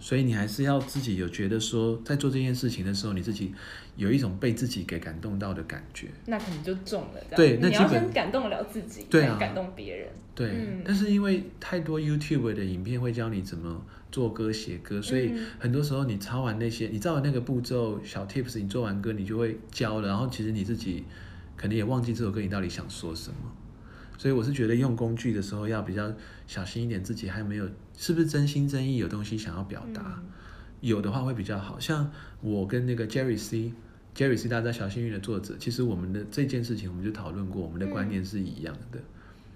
所以你还是要自己有觉得说，在做这件事情的时候，你自己有一种被自己给感动到的感觉，那可能就中了。对，那你要先感动了自己，对啊，感动别人。对，嗯、但是因为太多 YouTube 的影片会教你怎么做歌、写歌，所以很多时候你抄完那些，你照完那个步骤小 tips，你做完歌你就会教了，然后其实你自己可能也忘记这首歌你到底想说什么。所以我是觉得用工具的时候要比较小心一点，自己还没有是不是真心真意有东西想要表达，嗯、有的话会比较好。像我跟那个 Jerry C，Jerry C 大家小幸运的作者，其实我们的这件事情我们就讨论过，我们的观念是一样的，嗯、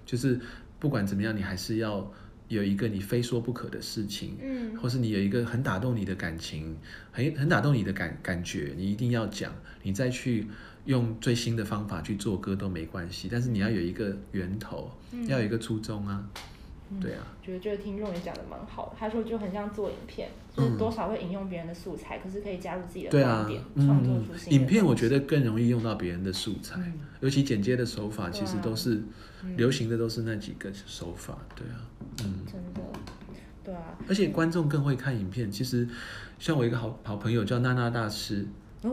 就是不管怎么样，你还是要有一个你非说不可的事情，嗯，或是你有一个很打动你的感情，很很打动你的感感觉，你一定要讲，你再去。用最新的方法去做歌都没关系，但是你要有一个源头，嗯、要有一个初衷啊，嗯、对啊。觉得这个听众也讲的蛮好的，他说就很像做影片，就是多少会引用别人的素材，嗯、可是可以加入自己的观点，创、啊、作出新的。影片我觉得更容易用到别人的素材，嗯、尤其剪接的手法，其实都是、啊、流行的，都是那几个手法，对啊，嗯，真的，对啊。而且观众更会看影片，其实像我一个好好朋友叫娜娜大师。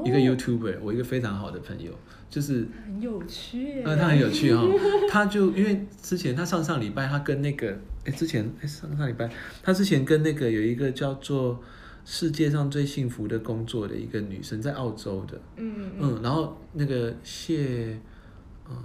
一个 YouTuber，我一个非常好的朋友，就是很有趣，呃，他很有趣哈、哦，他就因为之前他上上礼拜他跟那个，哎，之前哎上上礼拜他之前跟那个有一个叫做世界上最幸福的工作的一个女生在澳洲的，嗯嗯，嗯，然后那个谢，嗯，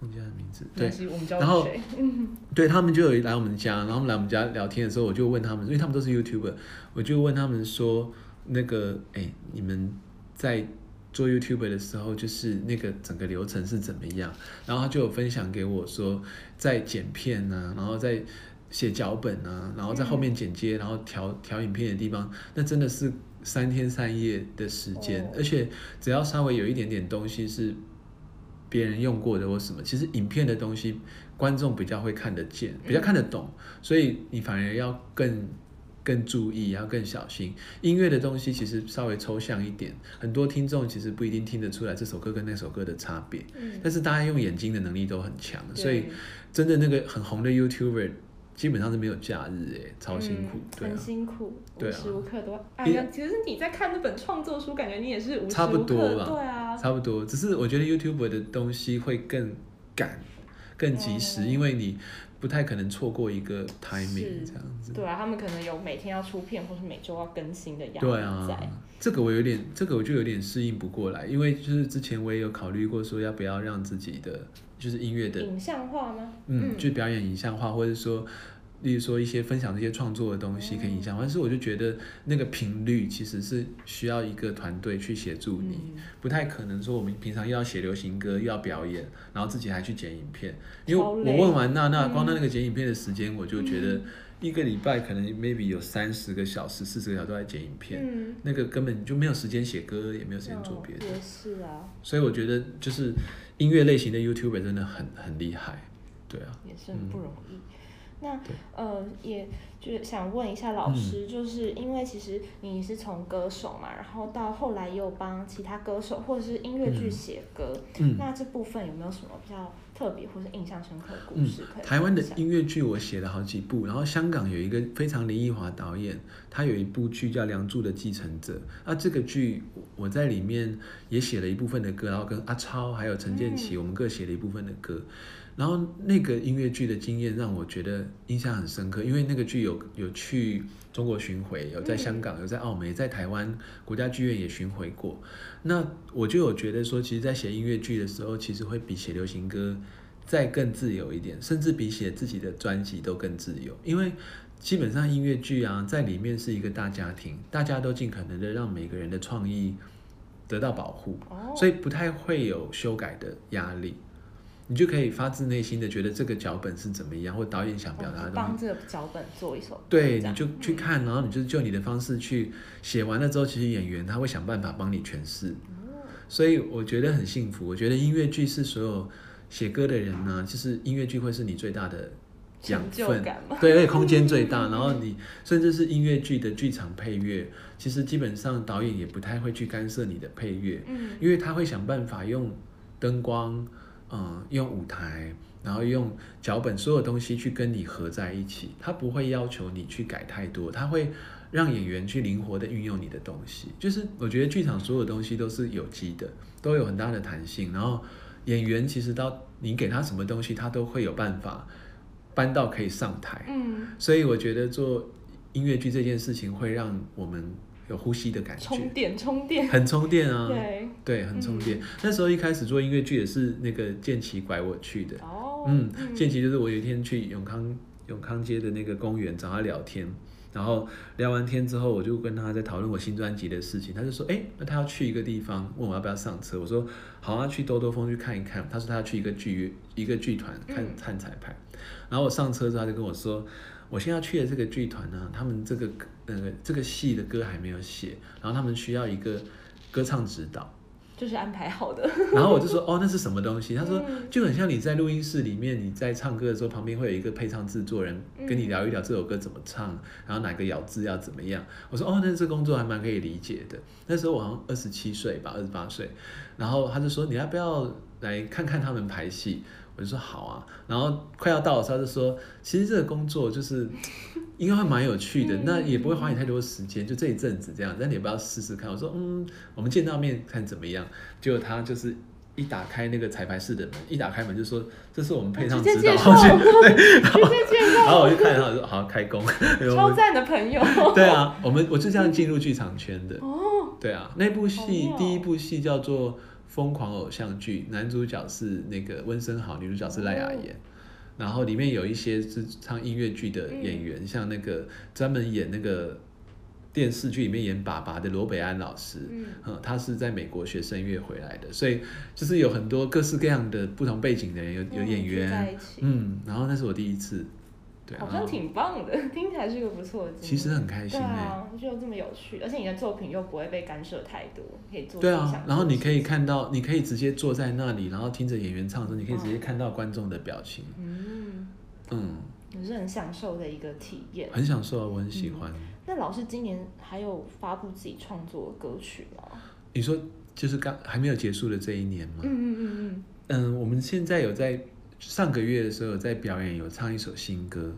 忘记他的名字，对，然后 对他们就有来我们家，然后来我们家聊天的时候，我就问他们，因为他们都是 YouTuber，我就问他们说。那个哎，你们在做 YouTube 的时候，就是那个整个流程是怎么样？然后他就有分享给我说，在剪片啊，然后在写脚本啊，然后在后面剪接，然后调调影片的地方，那真的是三天三夜的时间。而且只要稍微有一点点东西是别人用过的或什么，其实影片的东西观众比较会看得见，比较看得懂，所以你反而要更。更注意，要更小心。音乐的东西其实稍微抽象一点，很多听众其实不一定听得出来这首歌跟那首歌的差别。嗯，但是大家用眼睛的能力都很强，所以真的那个很红的 YouTuber 基本上是没有假日哎，超辛苦，嗯对啊、很辛苦，无时无刻都。哎呀，其实你在看那本创作书，感觉你也是无时无刻，差不多吧？对啊，差不多。只是我觉得 YouTuber 的东西会更赶、更及时，嗯、因为你。不太可能错过一个 timing 这样子，对啊，他们可能有每天要出片，或是每周要更新的样子。对啊，这个我有点，这个我就有点适应不过来，因为就是之前我也有考虑过说要不要让自己的就是音乐的影像化吗？嗯，就表演影像化，或者说。例如说一些分享这些创作的东西可以影响，但是我就觉得那个频率其实是需要一个团队去协助你，不太可能说我们平常又要写流行歌又要表演，然后自己还去剪影片。因为我问完娜娜，光那那个剪影片的时间，我就觉得一个礼拜可能 maybe 有三十个小时、四十个小时都在剪影片，那个根本就没有时间写歌，也没有时间做别的。也是啊。所以我觉得就是音乐类型的 YouTuber 真的很很厉害，对啊，也是很不容易。那呃，也就是想问一下老师，嗯、就是因为其实你是从歌手嘛，然后到后来又帮其他歌手或者是音乐剧写歌，嗯，那这部分有没有什么比较特别或是印象深刻的故事可以？台湾的音乐剧我写了好几部，然后香港有一个非常林奕华导演，他有一部剧叫《梁祝的继承者》，那这个剧我在里面也写了一部分的歌，然后跟阿超还有陈建奇，我们各写了一部分的歌。嗯然后那个音乐剧的经验让我觉得印象很深刻，因为那个剧有有去中国巡回，有在香港，有在澳门，在台湾国家剧院也巡回过。那我就有觉得说，其实，在写音乐剧的时候，其实会比写流行歌再更自由一点，甚至比写自己的专辑都更自由。因为基本上音乐剧啊，在里面是一个大家庭，大家都尽可能的让每个人的创意得到保护，所以不太会有修改的压力。你就可以发自内心的觉得这个脚本是怎么样，或导演想表达的东西。帮这个脚本做一首歌。对，你就去看，然后你就就你的方式去写完了之后，其实演员他会想办法帮你诠释。所以我觉得很幸福。我觉得音乐剧是所有写歌的人呢，就是音乐剧会是你最大的养分。对，而且空间最大。然后你甚至是音乐剧的剧场配乐，其实基本上导演也不太会去干涉你的配乐，因为他会想办法用灯光。嗯，用舞台，然后用脚本，所有东西去跟你合在一起。他不会要求你去改太多，他会让演员去灵活的运用你的东西。就是我觉得剧场所有东西都是有机的，都有很大的弹性。然后演员其实到你给他什么东西，他都会有办法搬到可以上台。嗯，所以我觉得做音乐剧这件事情会让我们。有呼吸的感觉，充电充电，很充电啊！对对，很充电。嗯、那时候一开始做音乐剧也是那个建奇拐我去的。哦，嗯，建奇就是我有一天去永康永康街的那个公园找他聊天，然后聊完天之后，我就跟他在讨论我新专辑的事情。他就说：“哎、欸，那他要去一个地方，问我要不要上车。”我说：“好啊，去兜兜风去看一看。”他说他要去一个剧一个剧团看看彩排。嗯、然后我上车之后，他就跟我说。我现在要去的这个剧团呢，他们这个呃这个戏的歌还没有写，然后他们需要一个歌唱指导，就是安排好的。然后我就说哦，那是什么东西？他说就很像你在录音室里面，你在唱歌的时候，旁边会有一个配唱制作人跟你聊一聊这首歌怎么唱，然后哪个咬字要怎么样。我说哦，那这工作还蛮可以理解的。那时候我好像二十七岁吧，二十八岁。然后他就说你要不要来看看他们排戏？我就说好啊，然后快要到的时候，他就说，其实这个工作就是 应该会蛮有趣的，那也不会花你太多时间，就这一阵子这样，但你也不要试试看。我说嗯，我们见到面看怎么样？结果他就是一打开那个彩排室的门，一打开门就说这是我们配上指导，对，然后我就看，然后我说好开工，超赞的朋友。对啊，我们我就这样进入剧场圈的。哦，对啊，那部戏第一部戏叫做。疯狂偶像剧，男主角是那个温森豪，女主角是赖雅妍，然后里面有一些是唱音乐剧的演员，像那个专门演那个电视剧里面演爸爸的罗北安老师，嗯，他是在美国学声乐回来的，所以就是有很多各式各样的不同背景的人，有有演员，嗯，然后那是我第一次。好像挺棒的，听起来是个不错的。其实很开心哎，对啊，就这么有趣，而且你的作品又不会被干涉太多，可以做。对啊，然后你可以看到，你可以直接坐在那里，然后听着演员唱的时候，你可以直接看到观众的表情。嗯嗯，也是很享受的一个体验。很享受啊，我很喜欢。嗯、那老师今年还有发布自己创作的歌曲吗？你说就是刚还没有结束的这一年吗？嗯嗯嗯嗯。嗯，我们现在有在上个月的时候有在表演，有唱一首新歌，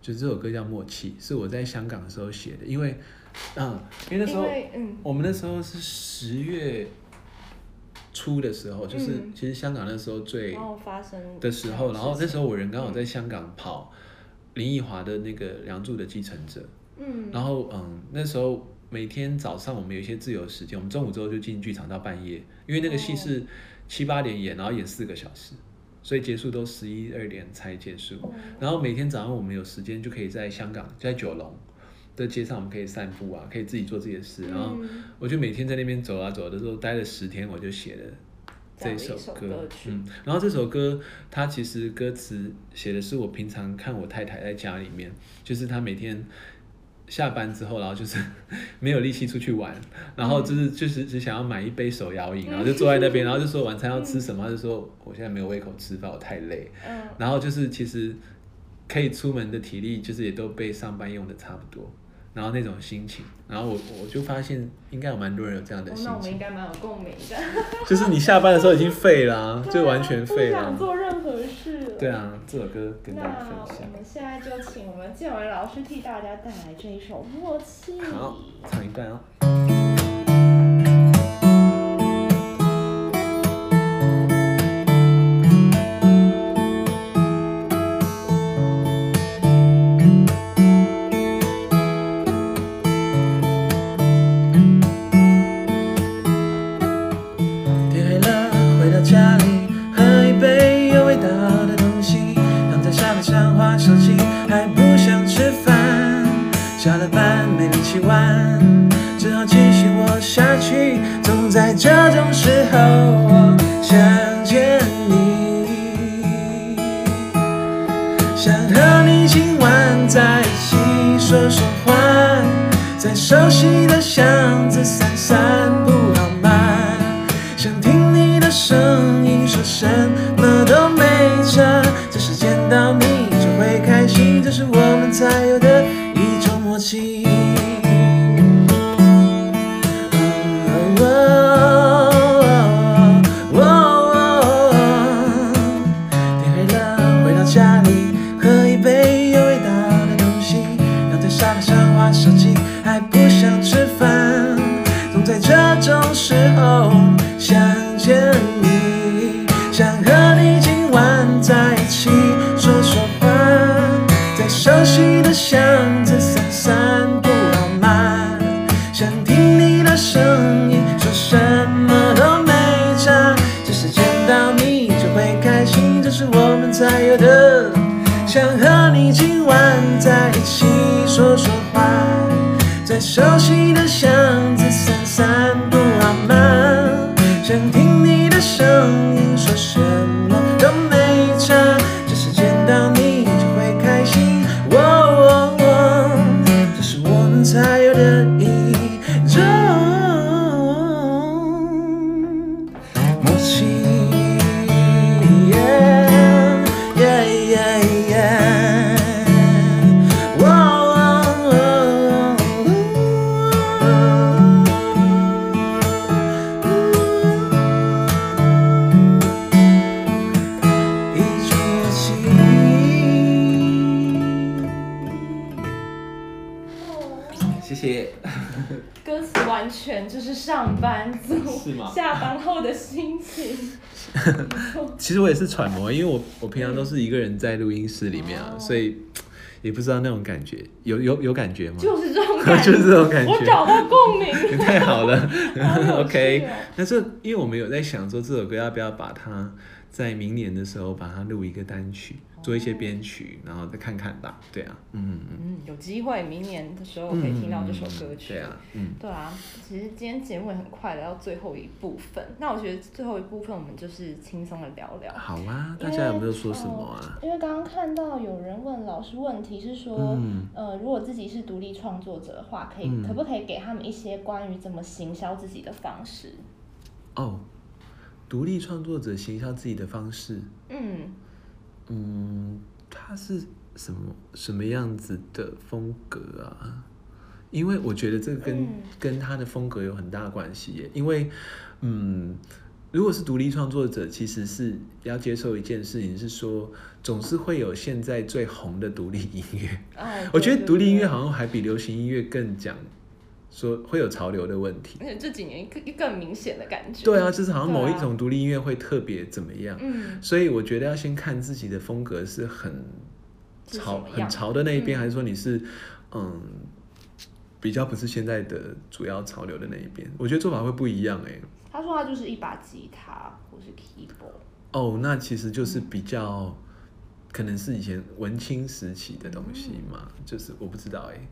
就这首歌叫《默契》，是我在香港的时候写的。因为，嗯，因为那时候，嗯，我们那时候是十月初的时候，就是其实香港那时候最发生的时候，然后那时候我人刚好在香港跑林奕华的那个《梁祝》的继承者，嗯，然后嗯，那时候每天早上我们有一些自由时间，我们中午之后就进剧场到半夜，因为那个戏是。七八点演，然后演四个小时，所以结束都十一二点才结束。然后每天早上我们有时间就可以在香港，在九龙的街上，我们可以散步啊，可以自己做自己的事。然后我就每天在那边走啊走的时候，待了十天，我就写了这首歌。嗯，然后这首歌它其实歌词写的是我平常看我太太在家里面，就是她每天。下班之后，然后就是 没有力气出去玩，然后就是就是只想要买一杯手摇饮，然后就坐在那边，然后就说晚餐要吃什么，他就说我现在没有胃口吃饭，我太累。然后就是其实可以出门的体力，就是也都被上班用的差不多。然后那种心情，然后我我就发现应该有蛮多人有这样的心情。那我们应该蛮有共鸣的。就是你下班的时候已经废了，啊，就完全废了。不想做任何事。对啊，这首歌跟大家分享。那我们现在就请我们建文老师替大家带来这一首《默契》。好，唱一段哦。晚上画手机还不想吃饭下了班没力气玩只好继续活下去总在这种时候我想见你想和你今晚在一起说说话在熟悉的巷子散散步。熟悉的 其实我也是揣摩，因为我我平常都是一个人在录音室里面啊，嗯、所以也不知道那种感觉，有有有感觉吗？就是这种感觉，就是这种感觉。我找到共鸣，太好了。好 OK，那这因为我们有在想说这首歌要不要把它在明年的时候把它录一个单曲。做一些编曲，然后再看看吧。对啊，嗯嗯嗯，有机会明年的时候可以听到这首歌曲。对啊，嗯，对啊。其实今天节目也很快来到最后一部分，那我觉得最后一部分我们就是轻松的聊聊。好啊，大家有没有说什么啊？因为刚刚看到有人问老师问题是说，嗯、呃，如果自己是独立创作者的话，可以、嗯、可不可以给他们一些关于怎么行销自己的方式？哦，独立创作者行销自己的方式，嗯。嗯，他是什么什么样子的风格啊？因为我觉得这个跟、嗯、跟他的风格有很大关系耶。因为，嗯，如果是独立创作者，其实是要接受一件事情，是说总是会有现在最红的独立音乐。哎、我觉得独立音乐好像还比流行音乐更讲说会有潮流的问题。而且这几年更更明显的感觉。对啊，就是好像某一种独立音乐会特别怎么样。嗯。所以我觉得要先看自己的风格是很潮很潮的那一边，嗯、还是说你是嗯。比较不是现在的主要潮流的那一边，我觉得做法会不一样哎、欸。他说他就是一把吉他或是 keyboard。哦，那其实就是比较、嗯、可能是以前文青时期的东西嘛，嗯、就是我不知道哎、欸。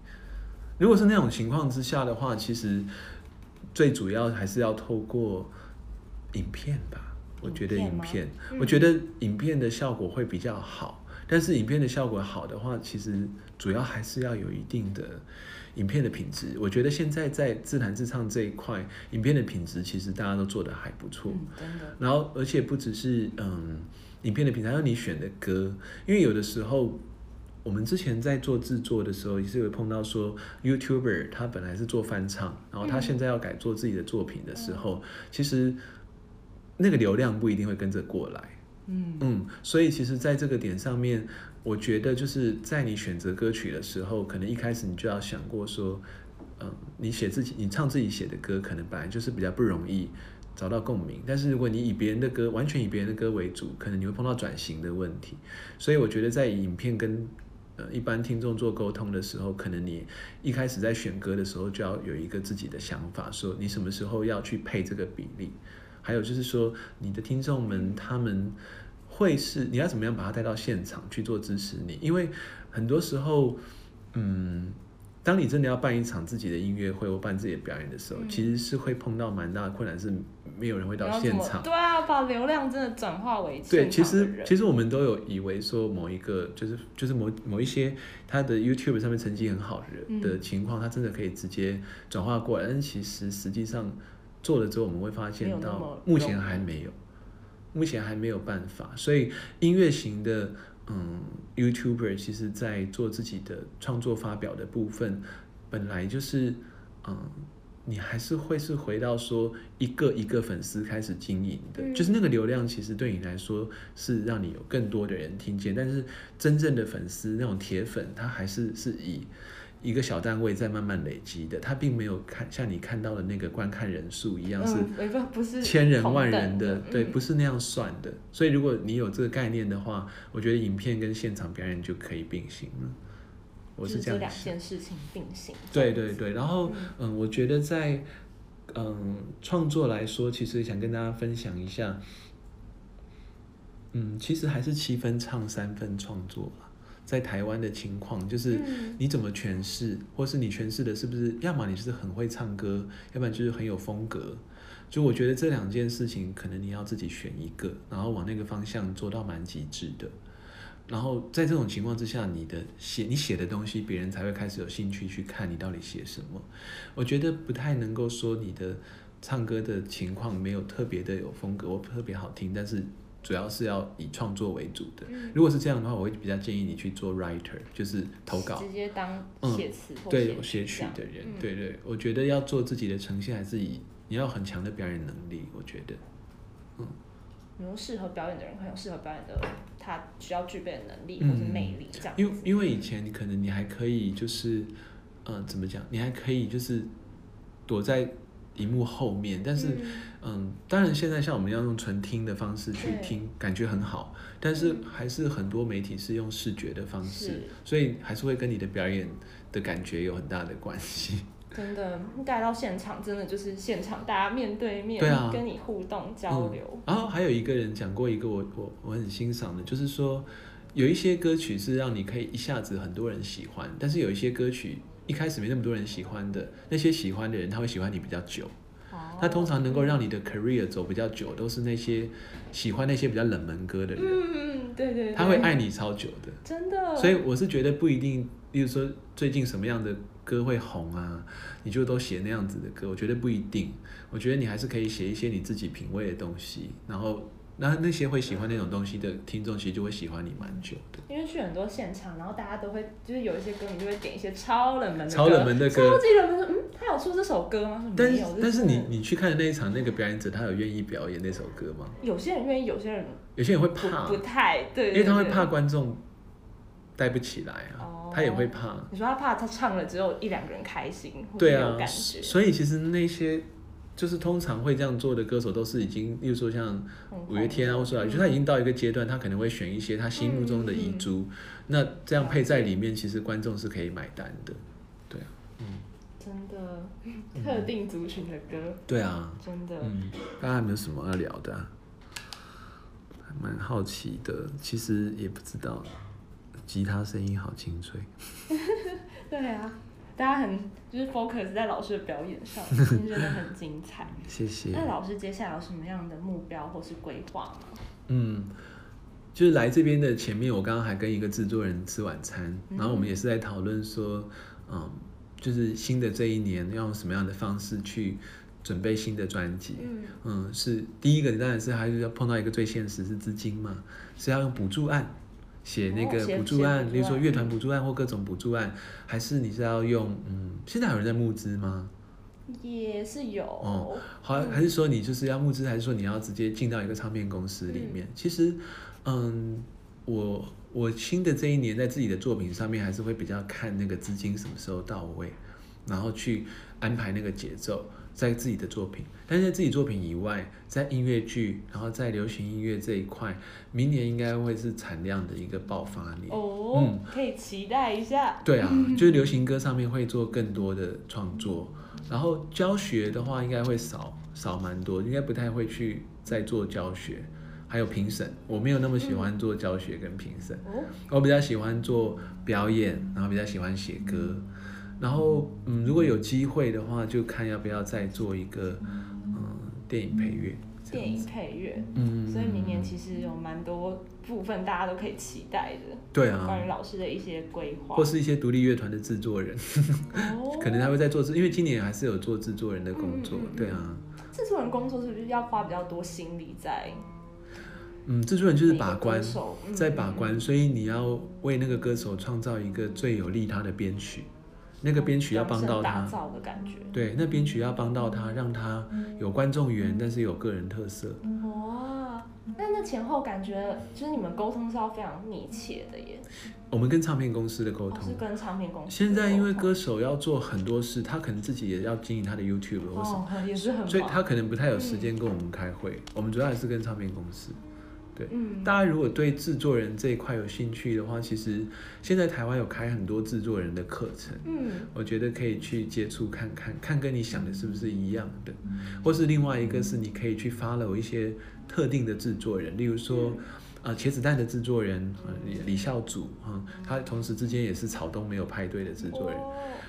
如果是那种情况之下的话，其实最主要还是要透过影片吧。我觉得影片，嗯、我觉得影片的效果会比较好。但是影片的效果好的话，其实主要还是要有一定的。影片的品质，我觉得现在在自弹自唱这一块，影片的品质其实大家都做得还不错。嗯，真的。然后，而且不只是嗯，影片的品质，还有你选的歌，因为有的时候我们之前在做制作的时候，也是有碰到说，YouTuber 他本来是做翻唱，然后他现在要改做自己的作品的时候，嗯，其实那个流量不一定会跟着过来。嗯嗯，所以其实在这个点上面。我觉得就是在你选择歌曲的时候，可能一开始你就要想过说，嗯，你写自己，你唱自己写的歌，可能本来就是比较不容易找到共鸣。但是如果你以别人的歌，完全以别人的歌为主，可能你会碰到转型的问题。所以我觉得在影片跟呃一般听众做沟通的时候，可能你一开始在选歌的时候就要有一个自己的想法，说你什么时候要去配这个比例，还有就是说你的听众们他们。会是你要怎么样把他带到现场去做支持你？因为很多时候，嗯，当你真的要办一场自己的音乐会或办自己的表演的时候，嗯、其实是会碰到蛮大的困难，是没有人会到现场。对啊，把流量真的转化为对，其实其实我们都有以为说某一个就是就是某某一些他的 YouTube 上面成绩很好的人的情况，他真的可以直接转化过来，但是其实实际上做了之后，我们会发现到目前还没有。目前还没有办法，所以音乐型的嗯 YouTuber 其实在做自己的创作发表的部分，本来就是嗯，你还是会是回到说一个一个粉丝开始经营的，就是那个流量其实对你来说是让你有更多的人听见，但是真正的粉丝那种铁粉，他还是是以。一个小单位在慢慢累积的，它并没有看像你看到的那个观看人数一样是千人万人的，对，不是那样算的。所以如果你有这个概念的话，我觉得影片跟现场表演就可以并行了。我是这样两件事情并行。对对对，然后嗯，我觉得在嗯创作来说，其实想跟大家分享一下，嗯，其实还是七分唱三分创作。在台湾的情况，就是你怎么诠释，或是你诠释的是不是，要么你是很会唱歌，要不然就是很有风格。就我觉得这两件事情，可能你要自己选一个，然后往那个方向做到蛮极致的。然后在这种情况之下，你的写你写的东西，别人才会开始有兴趣去看你到底写什么。我觉得不太能够说你的唱歌的情况没有特别的有风格，或特别好听，但是。主要是要以创作为主的。如果是这样的话，我会比较建议你去做 writer，就是投稿，直接当写词、嗯、对，有写曲的人。嗯、对对，我觉得要做自己的呈现，还是以你要很强的表演能力。我觉得，嗯，你说适合表演的人，很有适合表演的，他需要具备的能力或者魅力，这样、嗯。因为因为以前你可能你还可以就是，嗯、呃，怎么讲？你还可以就是躲在。荧幕后面，但是，嗯，嗯，当然现在像我们要用纯听的方式去听，感觉很好，但是还是很多媒体是用视觉的方式，所以还是会跟你的表演的感觉有很大的关系。真的带到现场，真的就是现场大家面对面，跟你互动交流。嗯，然后还有一个人讲过一个我我我很欣赏的，就是说有一些歌曲是让你可以一下子很多人喜欢，但是有一些歌曲。一开始没那么多人喜欢的那些喜欢的人，他会喜欢你比较久。他通常能够让你的 career 走比较久，都是那些喜欢那些比较冷门歌的人。嗯，对对。他会爱你超久的。真的。所以我是觉得不一定，比如说最近什么样的歌会红啊，你就都写那样子的歌。我觉得不一定。我觉得你还是可以写一些你自己品味的东西，然后那那些会喜欢那种东西的听众，其实就会喜欢你蛮久的。因为去很多现场，然后大家都会就是有一些歌迷就会点一些超冷门的歌，超冷门的歌，超级冷门的。嗯，他有出这首歌吗？但是。但是你你去看的那一场，那个表演者他有愿意表演那首歌吗？有些人愿意，有些人有些人会怕，不，不太对，对，对，因为他会怕观众带不起来啊，哦、他也会怕。你说他怕他唱了只有一两个人开心，对啊，有感觉。所以其实那些。就是通常会这样做的歌手，都是已经，例如说像五月天啊，或者说，就他已经到一个阶段，他可能会选一些他心目中的遗珠，嗯。嗯、那这样配在里面，其实观众是可以买单的，对啊，嗯，真的，特定族群的歌，嗯、对啊，真的，嗯，大家有没有什么要聊的、啊？还蛮好奇的，其实也不知道，吉他声音好清脆，对啊。大家很就是 focus 在老师的表演上，真的很精彩。谢谢。那老师接下来有什么样的目标或是规划吗？嗯，就是来这边的前面，我刚刚还跟一个制作人吃晚餐，嗯、然后我们也是在讨论说，嗯，就是新的这一年要用什么样的方式去准备新的专辑。嗯，嗯，是第一个当然是还是要碰到一个最现实是资金嘛，是要用补助案。写那个补助案，例如说乐团补助案或各种补助案，还是你是要用嗯？现在有人在募资吗？也是有。哦，好，还是说你就是要募资，还是说你要直接进到一个唱片公司里面？嗯、其实，嗯，我我新的这一年在自己的作品上面，还是会比较看那个资金什么时候到位，然后去安排那个节奏。在自己的作品，但是在自己作品以外，在音乐剧，然后在流行音乐这一块，明年应该会是产量的一个爆发年。哦，嗯，可以期待一下。对啊，就是流行歌上面会做更多的创作，然后教学的话应该会少少蛮多，应该不太会去再做教学，还有评审，我没有那么喜欢做教学跟评审，嗯，我比较喜欢做表演，然后比较喜欢写歌。然后，嗯，如果有机会的话，就看要不要再做一个，嗯，电影配乐。电影配乐，嗯，所以明年其实有蛮多部分大家都可以期待的。对啊。关于老师的一些规划。或是一些独立乐团的制作人，哦、可能他会在做制，因为今年还是有做制作人的工作。嗯、对啊。制作人工作是不是要花比较多心力在？嗯，制作人就是把关，在把关，所以你要为那个歌手创造一个最有利他的编曲。那个编曲要帮到他，对，那编曲要帮到他，让他有观众缘，但是有个人特色。哇，那那前后感觉，就是你们沟通是要非常密切的耶。我们跟唱片公司的沟通，是跟唱片公司。现在因为歌手要做很多事，他可能自己也要经营他的 YouTube 或什么，也是很，所以他可能不太有时间跟我们开会。我们主要还是跟唱片公司。对，嗯，大家如果对制作人这一块有兴趣的话，其实现在台湾有开很多制作人的课程，嗯，我觉得可以去接触看看，看跟你想的是不是一样的，或是另外一个是你可以去 follow 一些特定的制作人，例如说。啊，茄子蛋的制作人李李孝祖啊，他同时之间也是草东没有派对的制作人，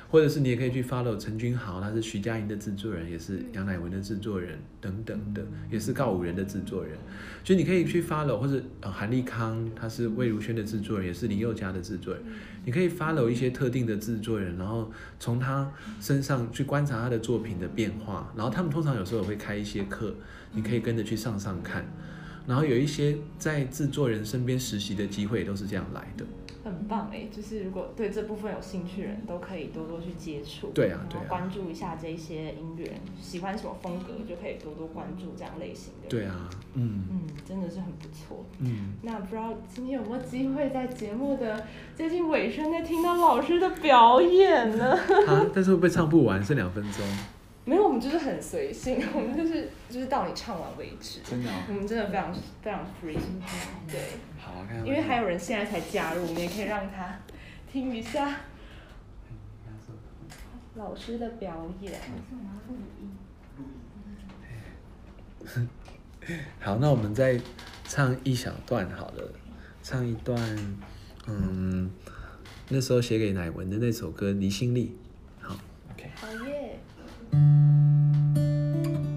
或者是你也可以去 follow 陈君豪，他是徐佳莹的制作人，也是杨乃文的制作人等等的，也是告五人的制作人，所以你可以去 follow，或者呃韩立康，他是魏如萱的制作人，也是林宥嘉的制作人，你可以 follow 一些特定的制作人，然后从他身上去观察他的作品的变化，然后他们通常有时候也会开一些课，你可以跟着去上上看。然后有一些在制作人身边实习的机会都是这样来的，很棒哎！就是如果对这部分有兴趣的人都可以多多去接触，对啊，对啊，关注一下这些音乐人，喜欢什么风格就可以多多关注这样类型的。对啊，嗯嗯，真的是很不错。嗯，那不知道今天有没有机会在节目的接近尾声再听到老师的表演呢？啊，但是会不会唱不完？剩两分钟。没有，我们就是很随性，我们就是就是到你唱完为止。真的、哦。我们真的非常非常 free，对。好。因为还有人现在才加入，我们也可以让他听一下老师的表演。好，那我们再唱一小段好了，唱一段，嗯，那时候写给乃文的那首歌《离心力》。好，OK。好耶。thank you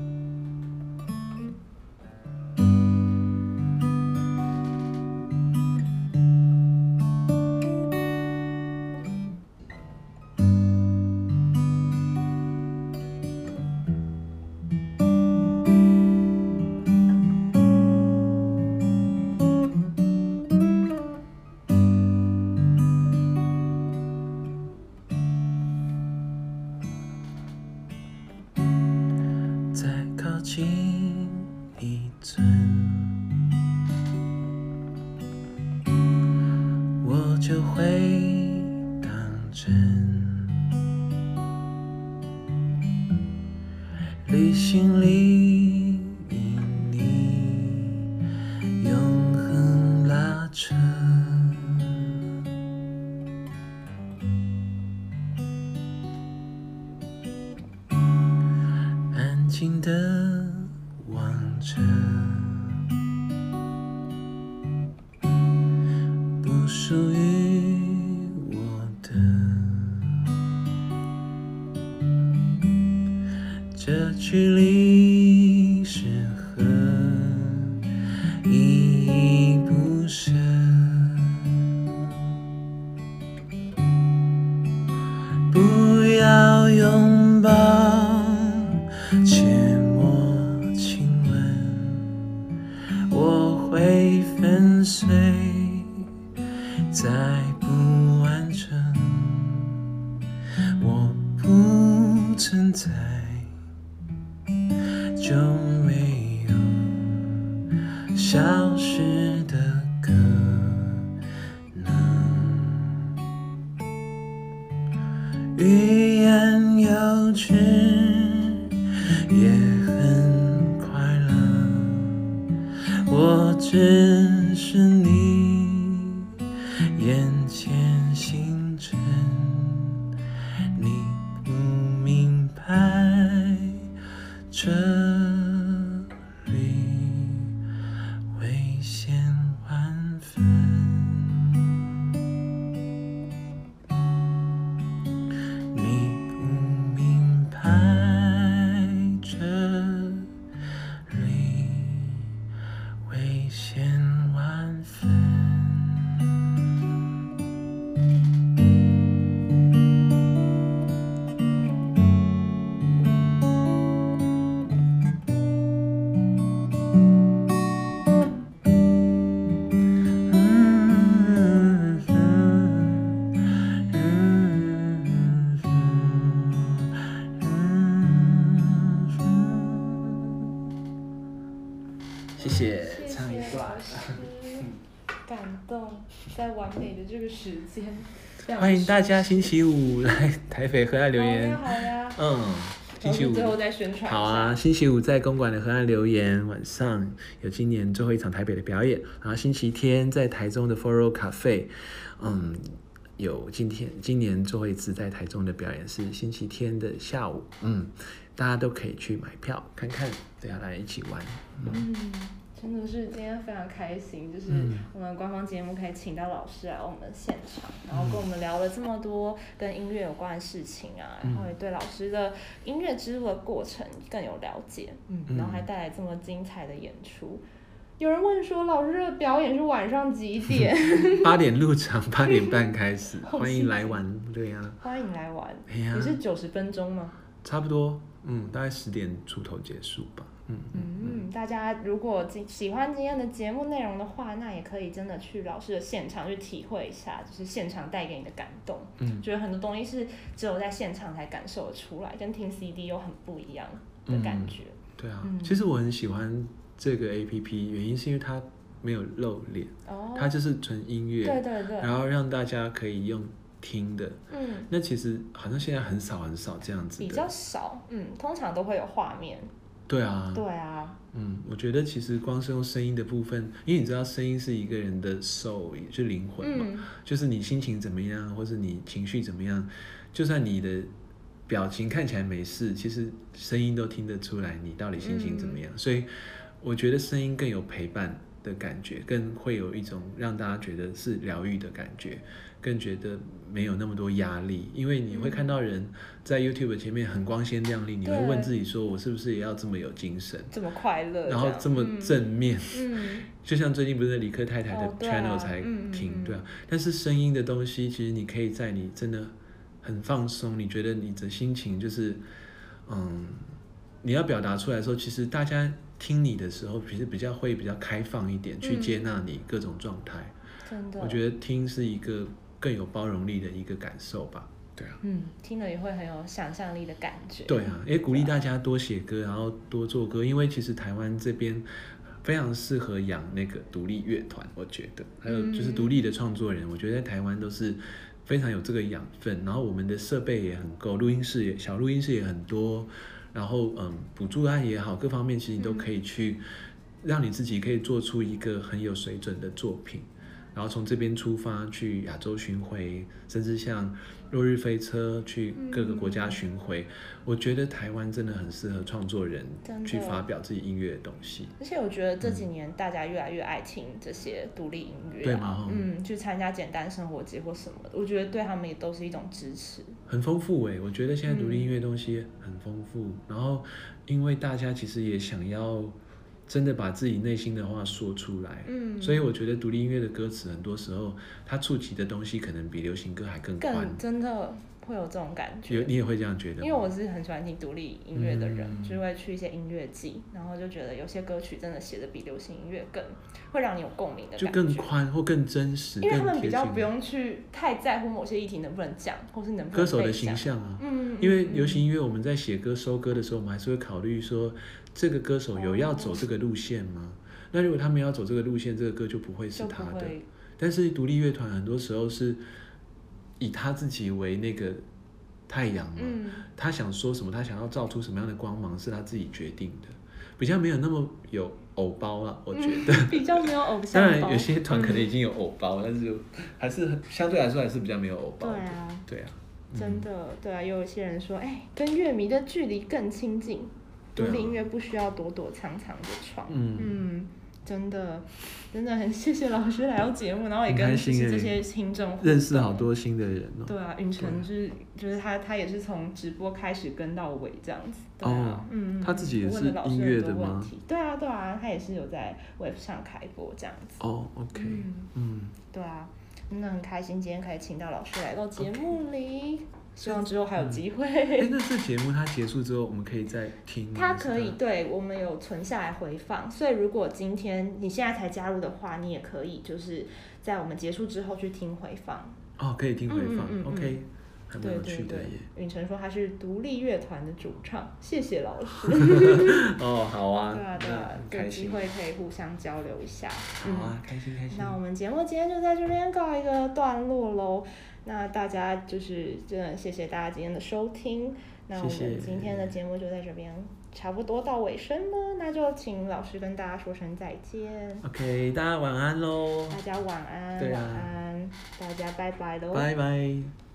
在完美的这个时间。欢迎大家星期五来台北河岸留言。好呀。嗯，星期五。最后再宣传。好啊，星期五在公馆的河岸留言，晚上有今年最后一场台北的表演。然后星期天在台中的 Foro Cafe，嗯，有今天今年最后一次在台中的表演是星期天的下午，嗯，大家都可以去买票看看，大家来一起玩。嗯。嗯真的是今天非常开心，就是我们官方节目可以请到老师来我们现场，然后跟我们聊了这么多跟音乐有关的事情啊，然后也对老师的音乐之路的过程更有了解，嗯，然后还带来这么精彩的演出。有人问说，老师的表演是晚上几点？八点入场，八点半开始，欢迎来玩，对呀，欢迎来玩，你是九十分钟吗？差不多，嗯，大概十点出头结束吧。嗯嗯，大家如果喜欢今天的节目内容的话，那也可以真的去老师的现场去体会一下，就是现场带给你的感动。嗯，觉得很多东西是只有在现场才感受得出来，跟听 CD 又很不一样的感觉。嗯、对啊、嗯，其实我很喜欢这个 APP，原因是因为它没有露脸，哦，它就是纯音乐，对对对，然后让大家可以用听的。嗯，那其实好像现在很少很少这样子，比较少，嗯，通常都会有画面。对啊，对啊，嗯，我觉得其实光是用声音的部分，因为你知道声音是一个人的 soul，也就是灵魂嘛，嗯，就是你心情怎么样，或是你情绪怎么样，就算你的表情看起来没事，其实声音都听得出来你到底心情怎么样。嗯，所以我觉得声音更有陪伴的感觉，更会有一种让大家觉得是疗愈的感觉。更觉得没有那么多压力，因为你会看到人在 YouTube 前面很光鲜亮丽，你会问自己说：“我是不是也要这么有精神，这么快乐，然后这么正面？”嗯，就像最近不是理科太太的 channel 才听，对啊。但是声音的东西，其实你可以在你真的很放松，你觉得你的心情就是，嗯，你要表达出来的时候，其实大家听你的时候，其实比较会比较开放一点，去接纳你各种状态。真的，我觉得听是一个。更有包容力的一个感受吧，对啊，嗯，听了也会很有想象力的感觉。对啊，也鼓励大家多写歌，然后多做歌，因为其实台湾这边非常适合养那个独立乐团，我觉得，还有就是独立的创作人，我觉得在台湾都是非常有这个养分。然后我们的设备也很够，录音室也小录音室也很多，然后嗯，补助案也好，各方面其实你都可以去，让你自己可以做出一个很有水准的作品。然后从这边出发去亚洲巡回，甚至像落日飞车去各个国家巡回，嗯、我觉得台湾真的很适合创作人去发表自己音乐的东西。而且我觉得这几年大家越来越爱听这些独立音乐、啊，对吗？嗯，去参加简单生活节或什么的，我觉得对他们也都是一种支持。很丰富哎、欸，我觉得现在独立音乐东西很丰富。嗯、然后因为大家其实也想要。真的把自己内心的话说出来，嗯，所以我觉得独立音乐的歌词很多时候，它触及的东西可能比流行歌还更宽，真的会有这种感觉。有你也会这样觉得？因为我是很喜欢听独立音乐的人，嗯、就是会去一些音乐季，然后就觉得有些歌曲真的写的比流行音乐更会让你有共鸣的感觉，就更宽或更真实，因为他们比较不用去太在乎某些议题能不能讲，或是能不能。歌手的形象啊，嗯，因为流行音乐我们在写歌收歌的时候，我们还是会考虑说。这个歌手有要走这个路线吗？哦、那如果他们要走这个路线，这个歌就不会是他的。但是独立乐团很多时候是以他自己为那个太阳嘛，嗯、他想说什么，他想要照出什么样的光芒，是他自己决定的，比较没有那么有偶包了，我觉得。嗯、比较没有偶像包。当然，有些团可能已经有偶包，嗯、但是还是相对来说还是比较没有偶包。对啊，对啊，真的，对啊，有一些人说，哎，跟乐迷的距离更亲近。独立音乐不需要躲躲藏藏的闯，嗯，嗯，真的，真的很谢谢老师来到节目，然后也跟就是这些听众认识好多新的人哦。对啊，允晨就是就是他他也是从直播开始跟到尾这样子，对啊，嗯，他自己也是音乐的吗？对啊对啊，他也是有在 Wave 上开播这样子。哦，OK，嗯，对啊，真的很开心今天可以请到老师来到节目里。希望之后还有机会。哎、嗯，那这节目它结束之后，我们可以再听。它可以，对，我们有存下来回放，所以如果今天你现在才加入的话，你也可以就是在我们结束之后去听回放。哦，可以听回放。嗯嗯嗯嗯，OK。对对对，允晨说他是独立乐团的主唱，谢谢老师。哦，好啊。对 啊对啊，有机会可以互相交流一下。好啊，开心开心。那我们节目今天就在这边告一个段落喽。那大家就是真的谢谢大家今天的收听。那我们今天的节目就在这边差不多到尾声了，那就请老师跟大家说声再见。OK，大家晚安喽。大家晚安，晚安，大家拜拜喽。拜拜。